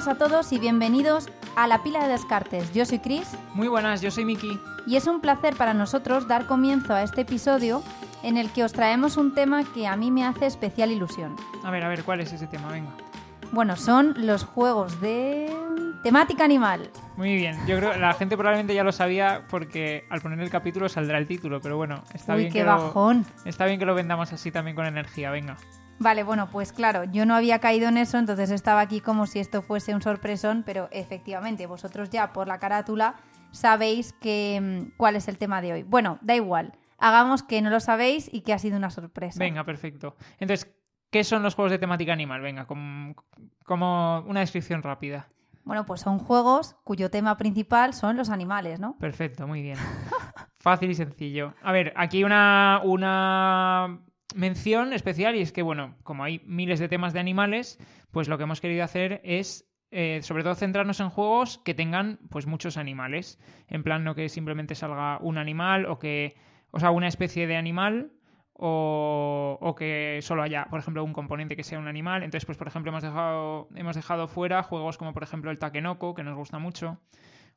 buenas a todos y bienvenidos a La Pila de Descartes. Yo soy Chris Muy buenas, yo soy Miki. y es un placer para nosotros dar comienzo a este episodio en el que os traemos un tema que a mí me hace especial ilusión. A ver, a ver, ¿cuál es ese tema? Venga. Bueno, son los juegos de temática animal. Muy bien, yo creo que la gente probablemente ya lo sabía porque al poner el capítulo saldrá el título, pero bueno, está Uy, bien qué que bajón. Lo, está bien que lo vendamos así también con energía, venga. Vale, bueno, pues claro, yo no había caído en eso, entonces estaba aquí como si esto fuese un sorpresón, pero efectivamente vosotros ya por la carátula sabéis que, mm, cuál es el tema de hoy. Bueno, da igual, hagamos que no lo sabéis y que ha sido una sorpresa. Venga, perfecto. Entonces, ¿qué son los juegos de temática animal? Venga, como, como una descripción rápida. Bueno, pues son juegos cuyo tema principal son los animales, ¿no? Perfecto, muy bien. Fácil y sencillo. A ver, aquí una, una mención especial y es que, bueno, como hay miles de temas de animales, pues lo que hemos querido hacer es eh, sobre todo centrarnos en juegos que tengan pues muchos animales. En plan, no que simplemente salga un animal o que. O sea, una especie de animal. O, o que solo haya, por ejemplo, un componente que sea un animal. Entonces, pues, por ejemplo, hemos dejado, hemos dejado fuera juegos como, por ejemplo, el Takenoko, que nos gusta mucho.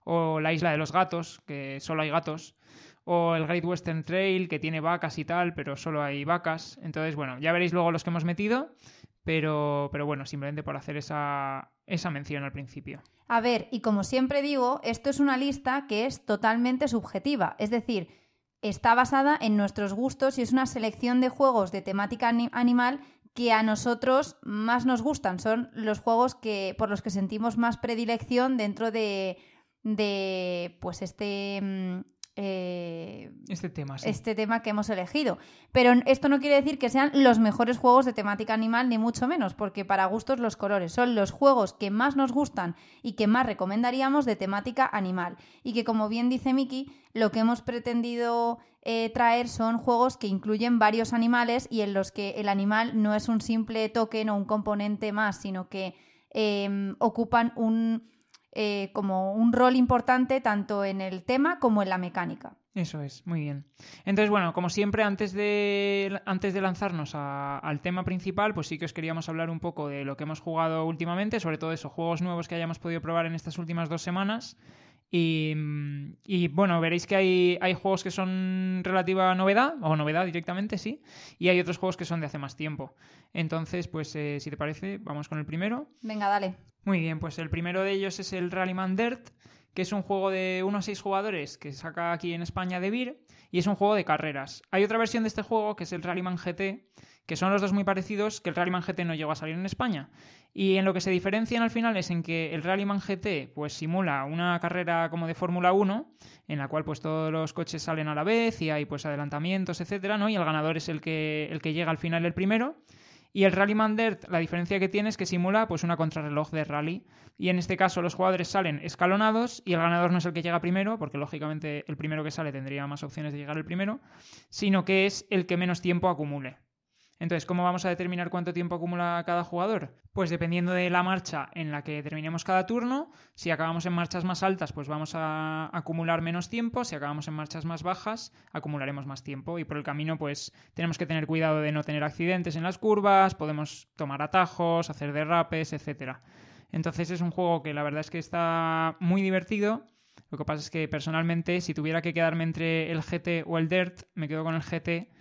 O la Isla de los Gatos, que solo hay gatos o el Great Western Trail que tiene vacas y tal, pero solo hay vacas. Entonces, bueno, ya veréis luego los que hemos metido, pero, pero bueno, simplemente por hacer esa, esa mención al principio. A ver, y como siempre digo, esto es una lista que es totalmente subjetiva, es decir, está basada en nuestros gustos y es una selección de juegos de temática ani- animal que a nosotros más nos gustan. Son los juegos que, por los que sentimos más predilección dentro de, de pues este, mm, eh, Este tema, sí. este tema que hemos elegido. Pero esto no quiere decir que sean los mejores juegos de temática animal, ni mucho menos, porque para gustos los colores son los juegos que más nos gustan y que más recomendaríamos de temática animal. Y que, como bien dice Miki, lo que hemos pretendido eh, traer son juegos que incluyen varios animales y en los que el animal no es un simple token o un componente más, sino que eh, ocupan un eh, como un rol importante tanto en el tema como en la mecánica. Eso es, muy bien. Entonces, bueno, como siempre, antes de, antes de lanzarnos al tema principal, pues sí que os queríamos hablar un poco de lo que hemos jugado últimamente, sobre todo eso, juegos nuevos que hayamos podido probar en estas últimas dos semanas. Y, mm, y, bueno, veréis que hay, hay juegos que son relativa novedad, o novedad directamente, sí, y hay otros juegos que son de hace más tiempo. Entonces, pues eh, si te parece, vamos con el primero. Venga, dale. Muy bien, pues el primero de ellos es el Rallyman Dirt, que es un juego de 1 a 6 jugadores que saca aquí en España de Beer y es un juego de carreras. Hay otra versión de este juego que es el Rallyman GT, que son los dos muy parecidos, que el Rallyman GT no llegó a salir en España. Y en lo que se diferencian al final es en que el Rallyman GT pues simula una carrera como de Fórmula 1, en la cual pues todos los coches salen a la vez y hay pues adelantamientos, etcétera, ¿no? Y el ganador es el que, el que llega al final el primero. Y el Rallyman Dirt, la diferencia que tiene es que simula pues una contrarreloj de rally. Y en este caso los jugadores salen escalonados y el ganador no es el que llega primero, porque lógicamente el primero que sale tendría más opciones de llegar el primero, sino que es el que menos tiempo acumule. Entonces, ¿cómo vamos a determinar cuánto tiempo acumula cada jugador? Pues dependiendo de la marcha en la que terminemos cada turno, si acabamos en marchas más altas, pues vamos a acumular menos tiempo, si acabamos en marchas más bajas, acumularemos más tiempo y por el camino pues tenemos que tener cuidado de no tener accidentes en las curvas, podemos tomar atajos, hacer derrapes, etcétera. Entonces es un juego que la verdad es que está muy divertido. Lo que pasa es que personalmente, si tuviera que quedarme entre el GT o el Dirt, me quedo con el GT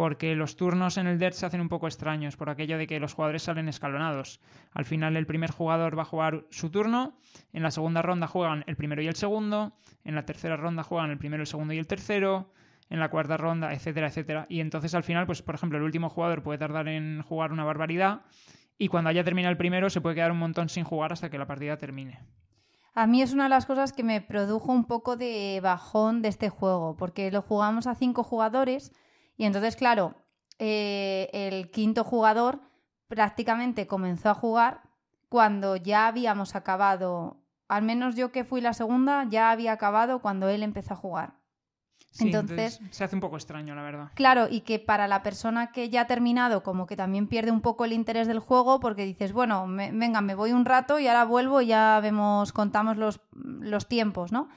porque los turnos en el Dirt se hacen un poco extraños por aquello de que los jugadores salen escalonados. Al final el primer jugador va a jugar su turno, en la segunda ronda juegan el primero y el segundo, en la tercera ronda juegan el primero, el segundo y el tercero, en la cuarta ronda, etcétera, etcétera. Y entonces al final, pues por ejemplo, el último jugador puede tardar en jugar una barbaridad y cuando haya terminado el primero se puede quedar un montón sin jugar hasta que la partida termine. A mí es una de las cosas que me produjo un poco de bajón de este juego, porque lo jugamos a cinco jugadores y entonces, claro, eh, el quinto jugador prácticamente comenzó a jugar cuando ya habíamos acabado, al menos yo que fui la segunda, ya había acabado cuando él empezó a jugar. Sí, Entonces- se hace un poco extraño, la verdad. Claro, y que para la persona que ya ha terminado, como que también pierde un poco el interés del juego, porque dices, bueno, me- venga, me voy un rato y ahora vuelvo y ya vemos, contamos los, los tiempos, ¿no?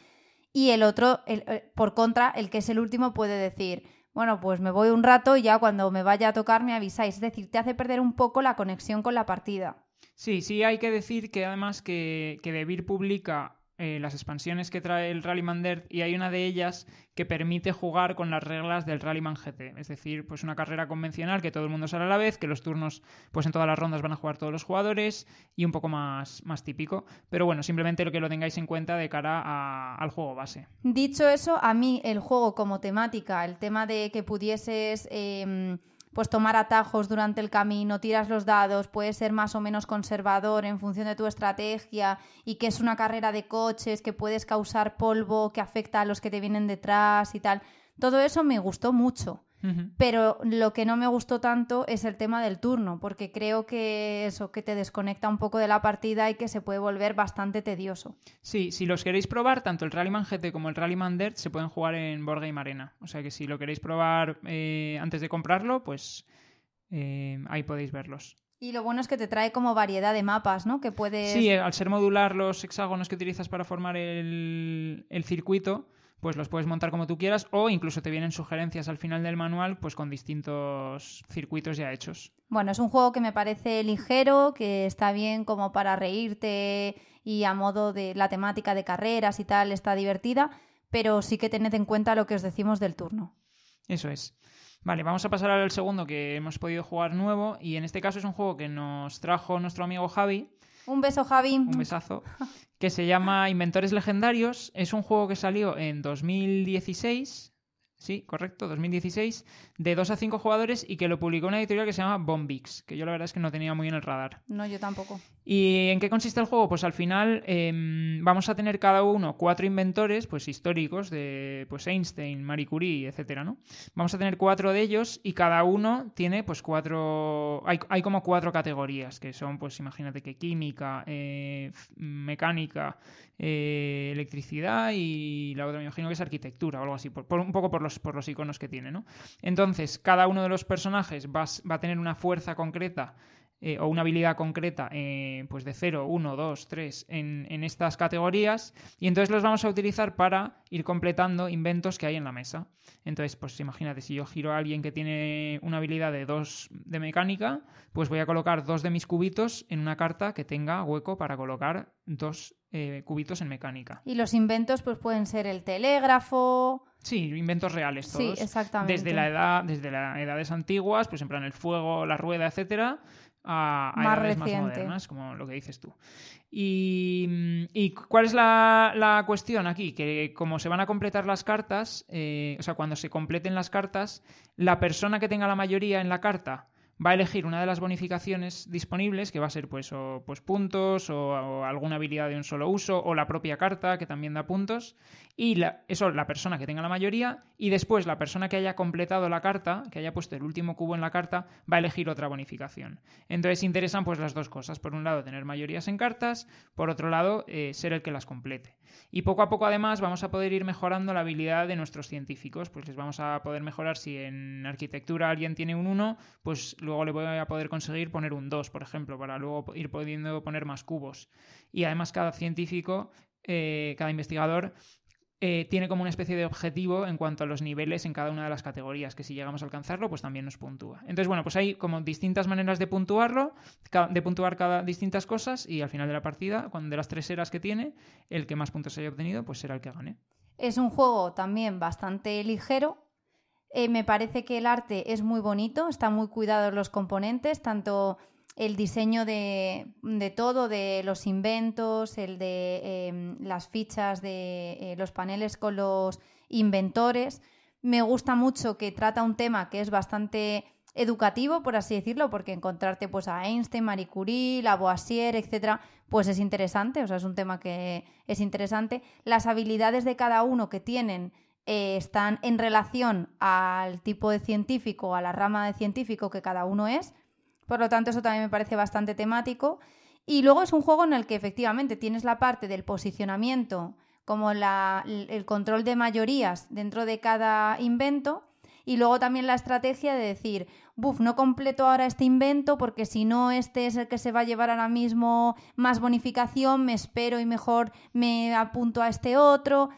Y el otro, el- eh, por contra, el que es el último puede decir, bueno, pues me voy un rato y ya cuando me vaya a tocar me avisáis. Es decir, te hace perder un poco la conexión con la partida. Sí, sí hay que decir que además que, que Debir publica eh, las expansiones que trae el Rallyman Dirt y hay una de ellas que permite jugar con las reglas del Rallyman GT. Es decir, pues una carrera convencional que todo el mundo sale a la vez, que los turnos, pues en todas las rondas van a jugar todos los jugadores y un poco más, más típico. Pero bueno, simplemente lo que lo tengáis en cuenta de cara al juego base. Dicho eso, a mí el juego como temática, el tema de que pudieses... Em, pues tomar atajos durante el camino, tiras los dados, puedes ser más o menos conservador en función de tu estrategia y que es una carrera de coches, que puedes causar polvo que afecta a los que te vienen detrás y tal. Todo eso me gustó mucho. Pero lo que no me gustó tanto es el tema del turno, porque creo que eso que te desconecta un poco de la partida y que se puede volver bastante tedioso. Sí, si los queréis probar, tanto el Rallyman GT como el Rallyman Dirt se pueden jugar en Board Game Arena. O sea que si lo queréis probar eh, antes de comprarlo, pues eh, ahí podéis verlos. Y lo bueno es que te trae como variedad de mapas, ¿no? Que puedes... Sí, al ser modular los hexágonos que utilizas para formar el, el circuito, pues los puedes montar como tú quieras o incluso te vienen sugerencias al final del manual pues con distintos circuitos ya hechos. Bueno, es un juego que me parece ligero, que está bien como para reírte y a modo de la temática de carreras y tal está divertida, pero sí que tened en cuenta lo que os decimos del turno. Eso es. Vale, vamos a pasar al segundo que hemos podido jugar nuevo y en este caso es un juego que nos trajo nuestro amigo Javi. Un beso, Javi. Un besazo. que se llama Inventores Legendarios. Es un juego que salió en 2016 Sí, correcto, 2016, de 2 a 5 jugadores y que lo publicó una editorial que se llama Bombix, que yo la verdad es que no tenía muy en el radar. No, yo tampoco. ¿Y en qué consiste el juego? Pues al final em, vamos a tener cada uno cuatro inventores pues históricos de pues Einstein, Marie Curie, etcétera, ¿no? Vamos a tener cuatro de ellos y cada uno tiene pues cuatro... Hay, hay como cuatro categorías, que son pues imagínate que química, eh, mecánica, eh, electricidad y la otra me imagino que es arquitectura o algo así, por, un poco por los, por los iconos que tiene, ¿no? Entonces, cada uno de los personajes va, a tener una fuerza concreta eh, o una habilidad concreta eh, pues de 0, 1, 2, 3 en, en, estas categorías y entonces los vamos a utilizar para ir completando inventos que hay en la mesa. Entonces, pues imagínate, si yo giro a alguien que tiene una habilidad de 2 de mecánica, pues voy a colocar dos de mis cubitos en una carta que tenga hueco para colocar dos eh, cubitos en mecánica. Y los inventos pues pueden ser el telégrafo... Sí, inventos reales todos. Sí, exactamente. Desde la edad, desde las edades antiguas, pues en plan el fuego, la rueda, etcétera, a, más edades más modernas, como lo que dices tú. Y, cuál es la, cuestión aquí? Que como se van a completar las cartas, eh, o sea, cuando se completen las cartas, la persona que tenga la mayoría en la carta va a elegir una de las bonificaciones disponibles, que va a ser pues, o, pues puntos o, alguna habilidad de un solo uso o la propia carta que también da puntos. Y la, eso la persona que tenga la mayoría y después la persona que haya completado la carta, que haya puesto el último cubo en la carta, va a elegir otra bonificación. Entonces interesan pues las dos cosas. Por un lado tener mayorías en cartas, por otro lado eh, ser el que las complete. Y poco a poco además vamos a poder ir mejorando la habilidad de nuestros científicos. Pues les vamos a poder mejorar si en arquitectura alguien tiene un 1, pues luego le voy a poder conseguir poner un 2, por ejemplo, para luego ir pudiendo poner más cubos. Y además cada científico, eh, cada investigador eh, tiene como una especie de objetivo en cuanto a los niveles en cada una de las categorías, que si llegamos a alcanzarlo, pues también nos puntúa. Entonces, bueno, pues hay como distintas maneras de puntuarlo, de puntuar cada distintas cosas y al final de la partida, cuando de las tres eras que tiene, el que más puntos haya obtenido, pues será el que gane. Es un juego también bastante ligero, eh, me parece que el arte es muy bonito, están muy cuidados los componentes, tanto el diseño de, todo, de los inventos, el de em, las fichas de eh, los paneles con los inventores. Me gusta mucho que trata un tema que es bastante educativo, por así decirlo, porque encontrarte pues a Einstein, Marie Curie, Lavoisier, etcétera, pues es interesante, o sea, es un tema que es interesante. Las habilidades de cada uno que tienen eh, están en relación al tipo de científico, a la rama de científico que cada uno es. Por lo tanto, eso también me parece bastante temático. Y luego es un juego en el que efectivamente tienes la parte del posicionamiento, como el control de mayorías dentro de cada invento, y luego también la estrategia de decir, buf, no completo ahora este invento porque si no este es el que se va a llevar ahora mismo más bonificación, me espero y mejor me apunto a este otro.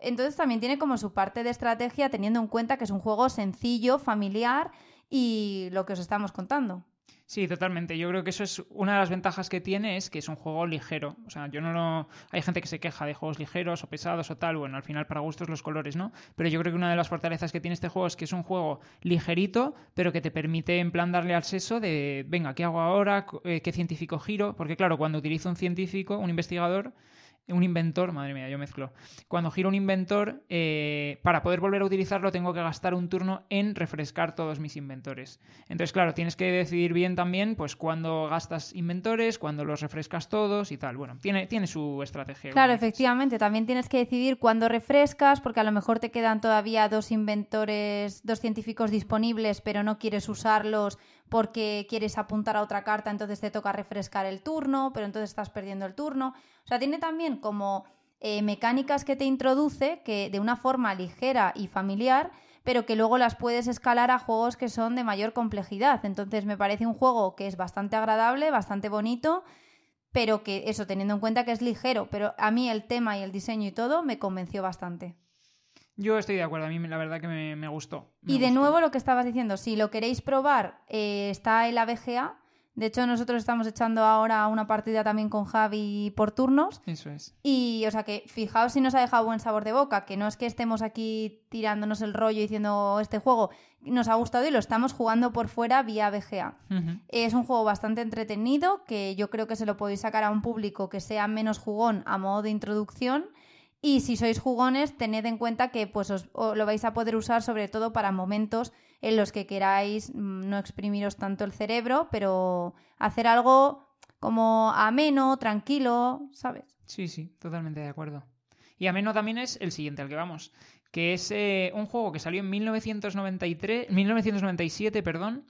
Entonces también tiene como su parte de estrategia teniendo en cuenta que es un juego sencillo, familiar y lo que os estamos contando. Sí, totalmente. Yo creo que eso es una de las ventajas que tiene es que es un juego ligero. O sea, yo no lo... Hay gente que se queja de juegos ligeros o pesados o tal. Bueno, al final para gustos los colores, ¿no? Pero yo creo que una de las fortalezas que tiene este juego es que es un juego ligerito, pero que te permite en plan darle al seso de, venga, ¿qué hago ahora? ¿Qué científico giro? Porque claro, cuando utilizo un científico, un investigador, un inventor, madre mía, yo mezclo. Cuando giro un inventor, eh, para poder volver a utilizarlo tengo que gastar un turno en refrescar todos mis inventores. Entonces, claro, tienes que decidir bien también, pues, cuándo gastas inventores, cuándo los refrescas todos y tal. Bueno, tiene, tiene su estrategia. Claro, efectivamente. También tienes que decidir cuándo refrescas, porque a lo mejor te quedan todavía dos inventores, dos científicos disponibles, pero no quieres usarlos porque quieres apuntar a otra carta, entonces te toca refrescar el turno, pero entonces estás perdiendo el turno. O sea, tiene también como eh, mecánicas que te introduce que de una forma ligera y familiar, pero que luego las puedes escalar a juegos que son de mayor complejidad. Entonces me parece un juego que es bastante agradable, bastante bonito, pero que eso, teniendo en cuenta que es ligero, pero a mí el tema y el diseño y todo me convenció bastante. Yo estoy de acuerdo, a mí la verdad que me, gustó. y de nuevo lo que estabas diciendo, si lo queréis probar, eh, está el ABGA. De hecho, nosotros estamos echando ahora una partida también con Javi por turnos. Eso es. Y, o sea, que fijaos si nos ha dejado buen sabor de boca, que no es que estemos aquí tirándonos el rollo diciendo este juego nos ha gustado y lo estamos jugando por fuera vía BGA. Es un juego bastante entretenido que yo creo que se lo podéis sacar a un público que sea menos jugón a modo de introducción y si sois jugones, tened en cuenta que pues os, lo vais a poder usar sobre todo para momentos en los que queráis mm, no exprimiros tanto el cerebro, pero hacer algo como ameno, tranquilo, ¿sabes? Sí, sí, totalmente de acuerdo. Y ameno también es el siguiente al que vamos, que es eh, un juego que salió en 1993, 1997 perdón,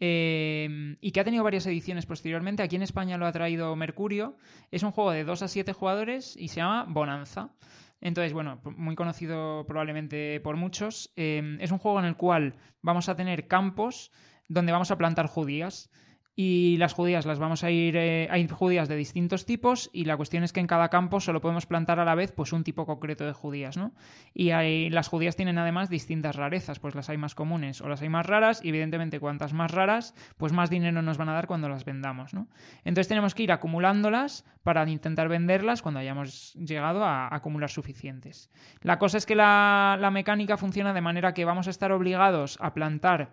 eh, y que ha tenido varias ediciones posteriormente. Aquí en España lo ha traído Mercurio. Es un juego de 2 a 7 jugadores y se llama Bonanza. Entonces, bueno, muy conocido probablemente por muchos. Eh, es un juego en el cual vamos a tener campos donde vamos a plantar judías. Y las judías las vamos a ir. Eh, hay judías de distintos tipos, y la cuestión es que en cada campo solo podemos plantar a la vez pues un tipo concreto de judías, ¿no? Y las judías tienen además distintas rarezas, pues las hay más comunes o las hay más raras, y evidentemente cuantas más raras, pues más dinero nos van a dar cuando las vendamos, ¿no? Entonces tenemos que ir acumulándolas para intentar venderlas cuando hayamos llegado a, acumular suficientes. La cosa es que la, la mecánica funciona de manera que vamos a estar obligados a plantar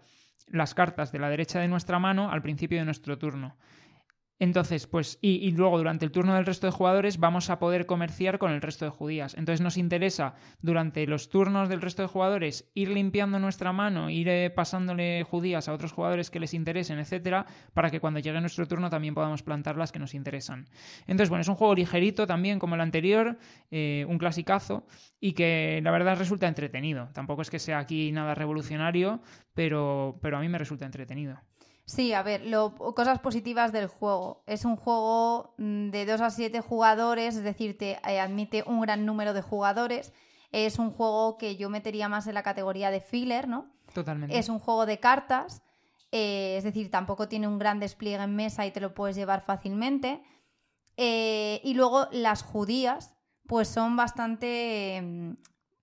las cartas de la derecha de nuestra mano al principio de nuestro turno. Entonces, pues, y, luego durante el turno del resto de jugadores vamos a poder comerciar con el resto de judías. Entonces nos interesa durante los turnos del resto de jugadores ir limpiando nuestra mano, ir eh, pasándole judías a otros jugadores que les interesen, etcétera, para que cuando llegue nuestro turno también podamos plantar las que nos interesan. Entonces, bueno, es un juego ligerito también como el anterior, eh, un clasicazo, y que la verdad resulta entretenido. Tampoco es que sea aquí nada revolucionario, pero, pero a mí me resulta entretenido. Sí, a ver, lo, cosas positivas del juego. Es un juego mm, de 2 a 7 jugadores, es decir, te eh, admite un gran número de jugadores. Es un juego que yo metería más en la categoría de filler, ¿no? Totalmente. Es un juego de cartas, eh, es decir, tampoco tiene un gran despliegue en mesa y te lo puedes llevar fácilmente. Eh, y luego las judías, pues son bastante mm,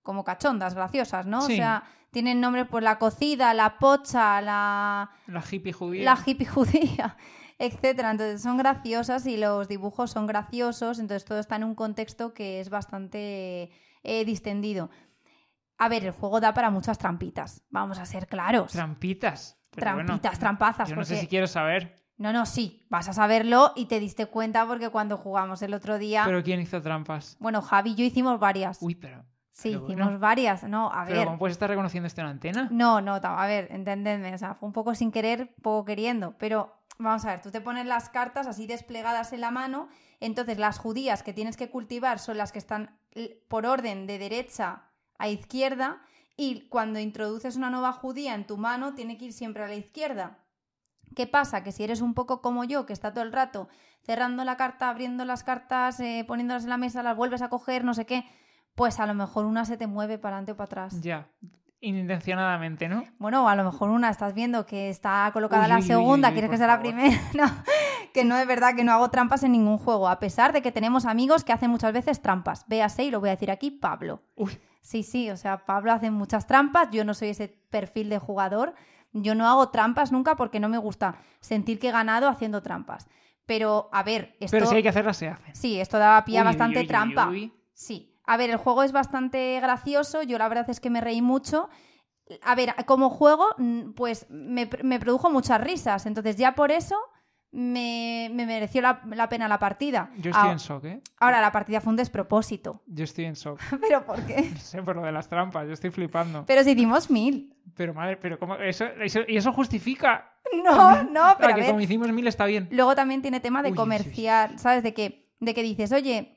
como cachondas, graciosas, ¿no? O sea, tienen nombres pues la cocida, la pocha, la... La hippie judía. La hippie judía, etcétera. Entonces son graciosas y los dibujos son graciosos, entonces todo está en un contexto que es bastante eh, distendido. A ver, el juego da para muchas trampitas, vamos a ser claros. Trampitas. trampitas, trampazas. Yo no sé si quiero saber. No, no, sí, vas a saberlo y te diste cuenta porque cuando jugamos el otro día... ¿Pero quién hizo trampas? Bueno, Javi y yo hicimos varias. Uy, pero... Sí, hicimos varias, no, a ver. ¿Pero cómo puedes estar reconociendo esto en antena? No, no, a ver, entendedme, o sea, fue un poco sin querer, poco queriendo, pero vamos a ver, tú te pones las cartas así desplegadas en la mano, entonces las judías que tienes que cultivar son las que están por orden de derecha a izquierda y cuando introduces una nueva judía en tu mano tiene que ir siempre a la izquierda. ¿Qué pasa? Que si eres un poco como yo, que está todo el rato cerrando la carta, abriendo las cartas, eh, poniéndolas en la mesa, las vuelves a coger, no sé qué, pues a lo mejor una se te mueve para adelante o para atrás. Ya, inintencionadamente, ¿no? Bueno, a lo mejor una estás viendo que está colocada la segunda, quieres que sea la primera. No, que no es verdad que no hago trampas en ningún juego, a pesar de que tenemos amigos que hacen muchas veces trampas. Véase, y lo voy a decir aquí, Pablo. Uy. Sí, sí, o sea, Pablo hace muchas trampas, yo no soy ese perfil de jugador Yo no hago trampas nunca porque no me gusta sentir que he ganado haciendo trampas. Pero, a ver, esto... Pero si hay que hacerlas, se hace. Sí, esto daba pie a Uy, uy, bastante uy, uy, trampa. uy. Sí. A ver, el juego es bastante gracioso. Yo la verdad es que me reí mucho. A ver, como juego, mm, pues me, me produjo muchas risas. Entonces, ya por eso me, me mereció la, la pena la partida. Yo estoy Ah, en shock, ¿eh? Ahora, la partida fue un despropósito. Yo estoy en shock. ¿Pero por qué? No sé, por lo de las trampas, yo estoy flipando. Pero si hicimos mil. Pero madre, pero ¿cómo? Eso, eso- y eso justifica. No, no, pero a que ver. como hicimos mil está bien. Luego también tiene tema de Uy, comerciar, ¿sabes? De que, de que dices, oye,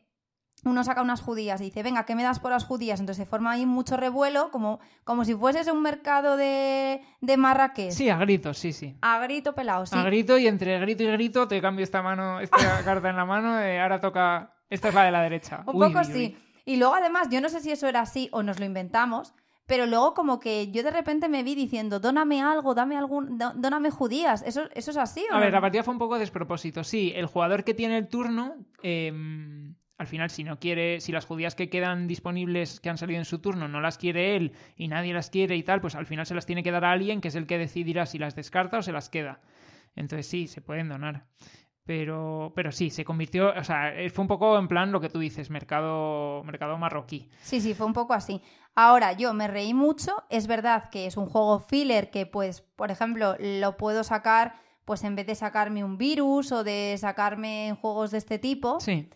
uno saca unas judías y dice, venga, ¿qué me das por las judías? Entonces se forma ahí mucho revuelo, como, como si fueses un mercado de, de Marrakech. Sí, a gritos, sí, sí. A grito pelado, sí. A grito y entre grito y grito te cambio esta mano, esta carta en la mano, eh, ahora toca. Esta es la de la derecha. Un Uy, poco sí. Y luego además, yo no sé si eso era así o nos lo inventamos, pero luego como que yo de repente me vi diciendo, dóname algo, dame algún, dó- dóname judías. ¿Eso, eso es así o A ver, la partida fue un poco despropósito. Sí, el jugador que tiene el turno, eh, al final, si no quiere, si las judías que quedan disponibles, que han salido en su turno, no las quiere él y nadie las quiere y tal, pues al final se las tiene que dar a alguien que es el que decidirá si las descarta o se las queda. Entonces sí, se pueden donar. Pero, pero sí, se convirtió, o sea, eh, fue un poco en plan lo que tú dices, mercado, mercado marroquí. Sí, sí, fue un poco así. Ahora, yo me reí mucho. Es verdad que es un juego filler que, pues, por ejemplo, lo puedo sacar, pues en vez de sacarme un virus o de sacarme juegos de este tipo, Sí,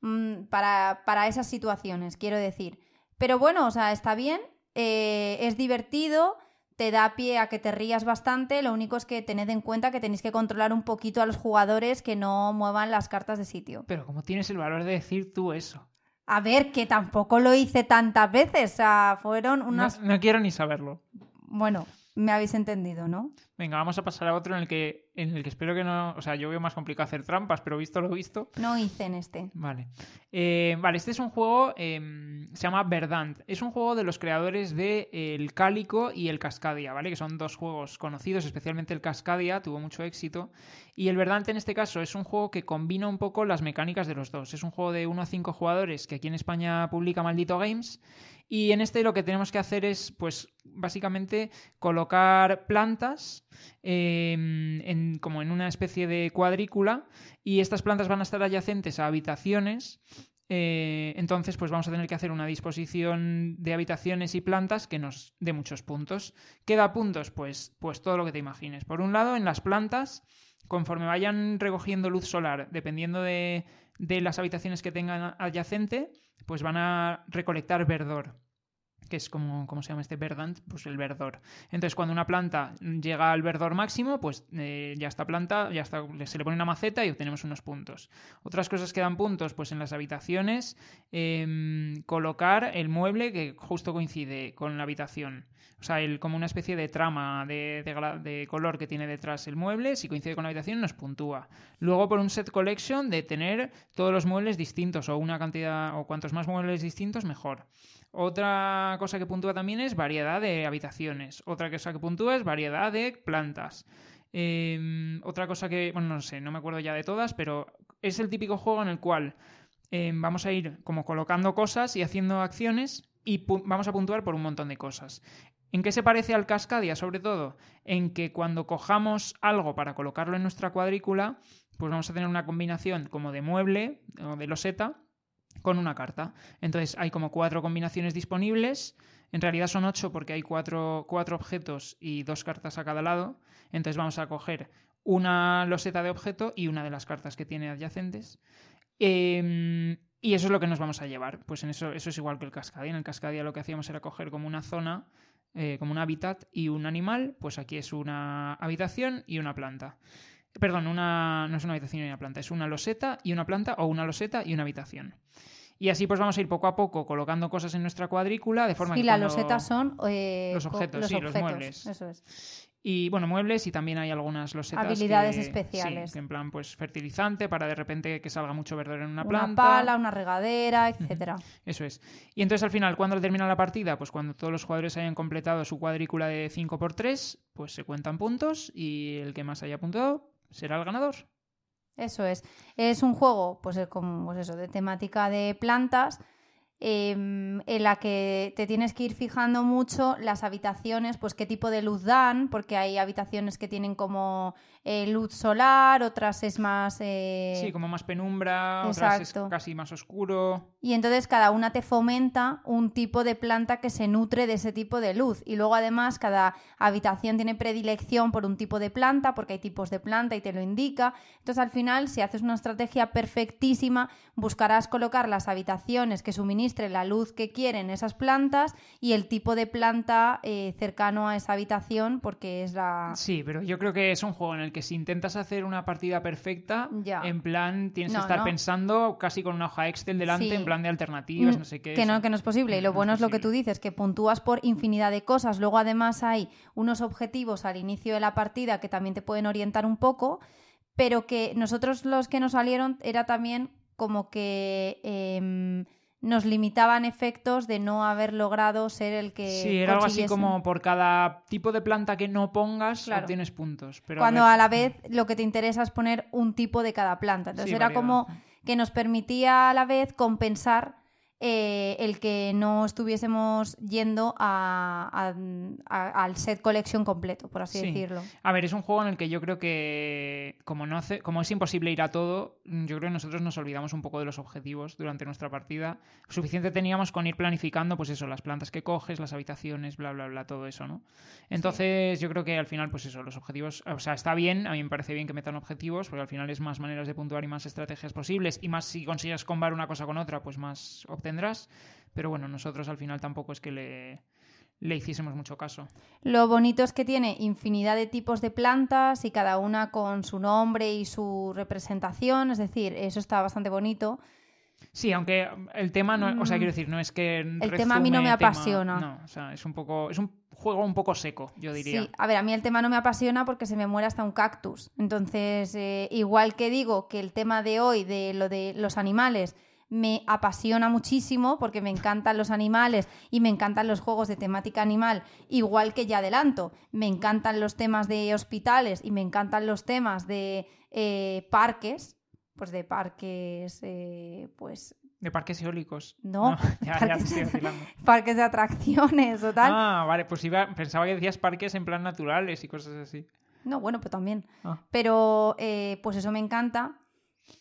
mm, para, para esas situaciones, quiero decir. Pero bueno, o sea, está bien, eh, es divertido, te da pie a que te rías bastante, lo único es que tened en cuenta que tenéis que controlar un poquito a los jugadores que no muevan las cartas de sitio. pero ¿cómo tienes el valor de decir tú eso? A ver, que tampoco lo hice tantas veces, o sea, fueron No, unas... no quiero ni saberlo. Bueno, me habéis entendido, ¿no? Venga, vamos a pasar a otro en el que, en el que espero que no. O sea, yo veo más complicado hacer trampas, pero visto lo visto. No hice en este. Vale. Eh, vale, este es un juego. eh, se llama Verdant. Es un juego de los creadores de eh, El Cálico y el Cascadia, ¿vale? Que son dos juegos conocidos, especialmente el Cascadia, tuvo mucho éxito. Y el Verdant en este caso es un juego que combina un poco las mecánicas de los dos. Es un juego de 1 a 5 jugadores que aquí en España publica Maldito Games. Y en este lo que tenemos que hacer es, pues, básicamente colocar plantas en, como en una especie de cuadrícula y estas plantas van a estar adyacentes a habitaciones. eh, entonces, pues vamos a tener que hacer una disposición de habitaciones y plantas que nos dé muchos puntos. ¿Qué da puntos? Pues, pues todo lo que te imagines. Por un lado, en las plantas, conforme vayan recogiendo luz solar, dependiendo de, de las habitaciones que tengan adyacente, pues van a recolectar verdor que es como, ¿cómo se llama este verdant? Pues el verdor. Entonces, cuando una planta llega al verdor máximo, pues eh, ya está planta, ya está, se le pone una maceta y obtenemos unos puntos. Otras cosas que dan puntos, pues en las habitaciones, em, colocar el mueble que justo coincide con la habitación. O sea, el, como una especie de trama de, de de color que tiene detrás el mueble, si coincide con la habitación, nos puntúa. Luego, por un set collection, de tener todos los muebles distintos o una cantidad, o cuantos más muebles distintos, mejor. Otra cosa que puntúa también es variedad de habitaciones. Otra cosa que puntúa es variedad de plantas. Eh, otra cosa que, bueno, no sé, no me acuerdo ya de todas, pero es el típico juego en el cual eh, vamos a ir como colocando cosas y haciendo acciones y vamos a puntuar por un montón de cosas. ¿En qué se parece al Cascadia? Sobre todo en que cuando cojamos algo para colocarlo en nuestra cuadrícula, pues vamos a tener una combinación como de mueble o de loseta con una carta. Entonces hay como cuatro combinaciones disponibles. En realidad son ocho porque hay cuatro, cuatro objetos y dos cartas a cada lado. Entonces vamos a coger una loseta de objeto y una de las cartas que tiene adyacentes. Eh, y eso es lo que nos vamos a llevar. Pues en eso, eso es igual que el Cascadia. En el Cascadia lo que hacíamos era coger como una zona, eh, como un hábitat y un animal. Pues aquí es una habitación y una planta. Perdón, una, no es una habitación y una planta, es una loseta y una planta o una loseta y una habitación. Y así pues vamos a ir poco a poco colocando cosas en nuestra cuadrícula de forma Y que las cuando- losetas son eh, Los objetos, sí, los muebles. Eso es. Y bueno, muebles y también hay algunas losetas. Habilidades que- especiales. sí, que en plan, pues fertilizante para de repente que salga mucho verdor en una, Una, planta. pala, una regadera, etcétera. Eso es. Y entonces al final, ¿cuándo termina la partida? Pues cuando todos los jugadores hayan completado su cuadrícula de 5x3, pues se cuentan puntos y el que más haya puntuado será el ganador. Eso es. Es un juego, pues es como pues eso, de temática de plantas. Em, en la que te tienes que ir fijando mucho las habitaciones, pues qué tipo de luz dan, porque hay habitaciones que tienen como eh, luz solar, otras es más... eh, Sí, como más penumbra, otras es casi más oscuro. Y entonces cada una te fomenta un tipo de planta que se nutre de ese tipo de luz. Y luego además cada habitación tiene predilección por un tipo de planta, porque hay tipos de planta y te lo indica. Entonces al final, si haces una estrategia perfectísima, buscarás colocar las habitaciones que la luz que quieren esas plantas y el tipo de planta eh, cercano a esa habitación, porque es la... Sí, pero yo creo que es un juego en el que si intentas hacer una partida perfecta, Ya. en plan tienes No, que estar no. pensando casi con una hoja Excel delante, Sí. en plan de alternativas, Mm, no sé qué. Que no, que no es posible. Y lo No bueno es es lo que tú dices, que puntúas por infinidad de cosas. Luego además hay unos objetivos al inicio de la partida que también te pueden orientar un poco, pero que nosotros los que nos salieron era también como que em, nos limitaban efectos de no haber logrado ser el que... Sí, era algo así como por cada tipo de planta que no pongas, Claro. obtienes puntos. Pero Cuando a la vez lo que te interesa es poner un tipo de cada planta. Entonces Sí, era variedad. como que nos permitía a la vez compensar eh, el que no estuviésemos yendo a- a- a- al set collection completo, por así Sí. decirlo. A ver, es un juego en el que yo creo que como no hace, como es imposible ir a todo, yo creo que nosotros nos olvidamos un poco de los objetivos durante nuestra partida. Suficiente teníamos con ir planificando, pues eso, las plantas que coges, las habitaciones, bla bla bla, todo eso, ¿no? Entonces, yo creo que al final, pues eso, los objetivos, o sea, está bien, a mí me parece bien que metan objetivos, porque al final es más maneras de puntuar y más estrategias posibles, y más si consigues combar una cosa con otra, pues más obtendrás. Pero bueno, nosotros al final tampoco es que le, le hiciésemos mucho caso. Lo bonito es que tiene infinidad de tipos de plantas y cada una con su nombre y su representación, es decir, eso está bastante bonito. Sí, aunque el tema no, o sea, Mm. quiero decir, no es que El tema a mí no me tema- apasiona. no, o sea, es un poco, es un juego un poco seco, yo diría. Sí, a ver, a mí el tema no me apasiona porque se me muere hasta un cactus. Entonces, eh, igual que digo que el tema de hoy, de lo de los animales, me apasiona muchísimo porque me encantan los animales y me encantan los juegos de temática animal, igual que ya adelanto, me encantan los temas de hospitales y me encantan los temas de eh, parques, pues de parques, eh, pues De parques eólicos. No, ya, ya parques- estoy vacilando. parques de atracciones o tal. Ah, vale, pues iba, pensaba que decías parques en plan naturales y cosas así. No, bueno, pues también. Ah. Pero eh, pues eso me encanta.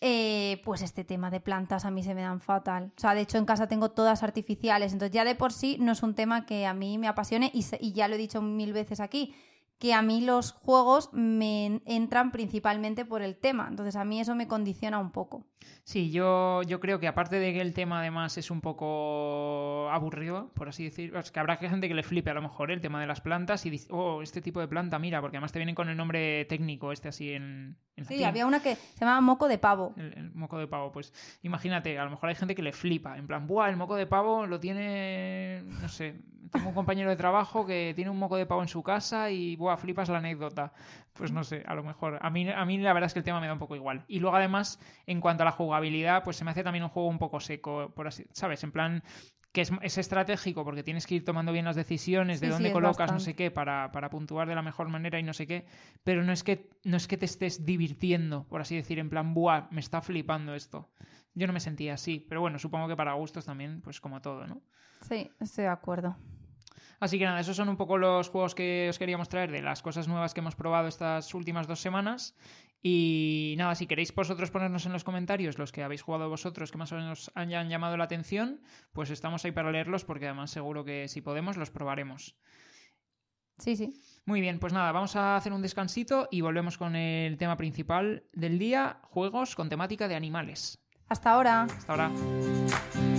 Eh, pues este tema de plantas a mí se me dan fatal. O sea, de hecho en casa tengo todas artificiales. Entonces ya de por sí no es un tema que a mí me apasione y, y ya lo he dicho mil veces aquí, que a mí los juegos me entran principalmente por el tema. Entonces a mí eso me condiciona un poco. Sí, yo, yo creo que aparte de que el tema además es un poco aburrido, por así decir, es que habrá gente que le flipe a lo mejor el tema de las plantas y dice, oh, este tipo de planta, mira, porque además te vienen con el nombre técnico este así en, en Sí, latín. había una que se llamaba moco de pavo. El, el moco de pavo, pues imagínate, a lo mejor hay gente que le flipa, en plan, buah, el moco de pavo lo tiene, no sé, tengo un compañero de trabajo que tiene un moco de pavo en su casa y, buah, flipas la anécdota. Pues no sé, a lo mejor. A mí, a mí la verdad es que el tema me da un poco igual. Y luego además, en cuanto a la jugabilidad, pues se me hace también un juego un poco seco, por así, ¿sabes? En plan que es, es estratégico porque tienes que ir tomando bien las decisiones de Sí, dónde colocas, no sé qué, para, para puntuar de la mejor manera y no sé qué, pero no es que no es que te estés divirtiendo, por así decir, en plan, buah, me está flipando esto. Yo no me sentía así, pero bueno, supongo que para gustos también, pues como todo, ¿no? Sí, estoy de acuerdo. Así que nada, esos son un poco los juegos que os queríamos traer de las cosas nuevas que hemos probado estas últimas dos semanas. Y nada, si queréis vosotros ponernos en los comentarios los que habéis jugado vosotros que más o menos hayan llamado la atención, pues estamos ahí para leerlos porque además seguro que si podemos los probaremos. Sí, sí. Muy bien, pues nada, vamos a hacer un descansito y volvemos con el tema principal del día, juegos con temática de animales. Hasta ahora. Hasta ahora.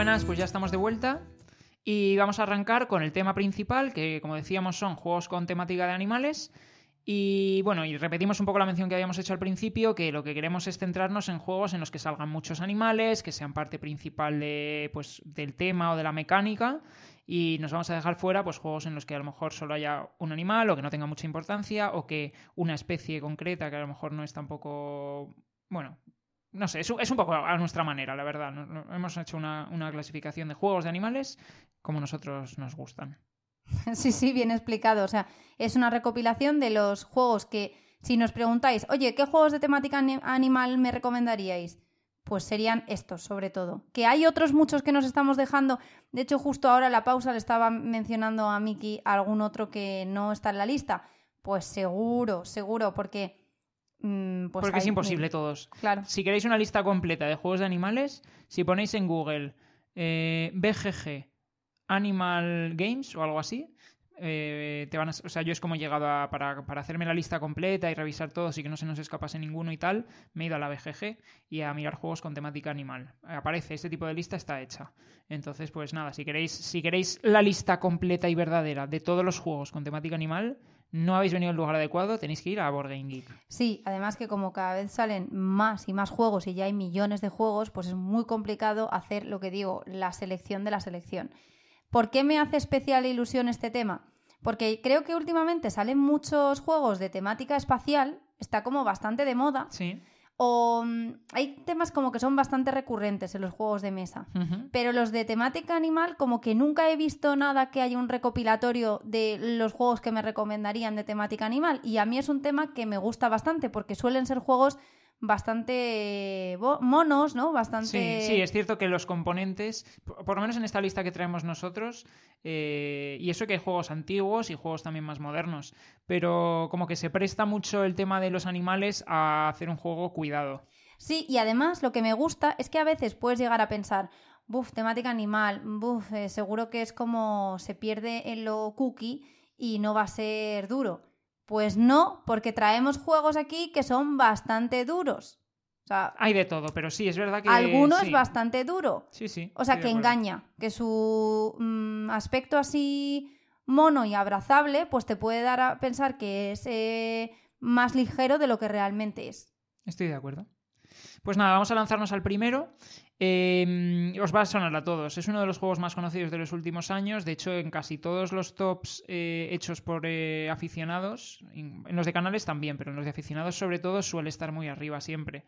Buenas, pues ya estamos de vuelta y vamos a arrancar con el tema principal, que como decíamos son juegos con temática de animales. Y bueno, y repetimos un poco la mención que habíamos hecho al principio, que lo que queremos es centrarnos en juegos en los que salgan muchos animales, que sean parte principal de, pues, del tema o de la mecánica, y nos vamos a dejar fuera pues, juegos en los que a lo mejor solo haya un animal o que no tenga mucha importancia, o que una especie concreta que a lo mejor no es tampoco, bueno, no sé, es, un- poco a nuestra manera, la verdad. Hemos hecho una, clasificación de juegos de animales como nosotros nos gustan. Sí, sí, bien explicado. O sea, es una recopilación de los juegos que, si nos preguntáis, oye, ¿qué juegos de temática ani- animal me recomendaríais? Pues serían estos, sobre todo. Que hay otros muchos que nos estamos dejando. De hecho, justo ahora la pausa le estaba mencionando a Miki algún otro que no está en la lista. Pues seguro, seguro, porque. Mm, pues Porque es imposible mil. todos. Claro. Si queréis una lista completa de juegos de animales, si ponéis en Google eh, BGG Animal Games o algo así, eh, te van a, o sea, yo es como he llegado a, para, para hacerme la lista completa y revisar todos y que no se nos escapase ninguno y tal, me he ido a la BGG y a mirar juegos con temática animal. Aparece, este tipo de lista está hecha. Entonces, pues nada, si queréis, si queréis la lista completa y verdadera de todos los juegos con temática animal, no habéis venido al lugar adecuado, tenéis que ir a Board Game Geek. Sí, además que como cada vez salen más y más juegos y ya hay millones de juegos, pues es muy complicado hacer lo que digo, la selección de la selección. ¿Por qué me hace especial ilusión este tema? Porque creo que últimamente salen muchos juegos de temática espacial, está como bastante de moda, Sí. O mm, hay temas como que son bastante recurrentes en los juegos de mesa. Pero los de temática animal, como que nunca he visto nada que haya un recopilatorio de los juegos que me recomendarían de temática animal. Y a mí es un tema que me gusta bastante porque suelen ser juegos bastante bo- monos, ¿no? Bastante... Sí, sí, es cierto que los componentes, por por lo menos en esta lista que traemos nosotros, eh, y eso que hay juegos antiguos y juegos también más modernos, pero como que se presta mucho el tema de los animales a hacer un juego cuidado. Sí, y además lo que me gusta es que a veces puedes llegar a pensar, buf, temática animal, buf, eh, seguro que es como se pierde en lo cookie y no va a ser duro. Pues no, porque traemos juegos aquí que son bastante duros. O sea, Hay de todo, pero sí, es verdad que... alguno sí. es bastante duro. Sí, sí. O sea, que engaña, que su mm, aspecto así mono y abrazable, pues te puede dar a pensar que es eh, más ligero de lo que realmente es. Estoy de acuerdo. Pues nada, vamos a lanzarnos al primero. Eh, os va a sonar a todos. Es uno de los juegos más conocidos de los últimos años. De hecho, en casi todos los tops eh, hechos por eh, aficionados, en los de canales también, pero en los de aficionados sobre todo suele estar muy arriba siempre.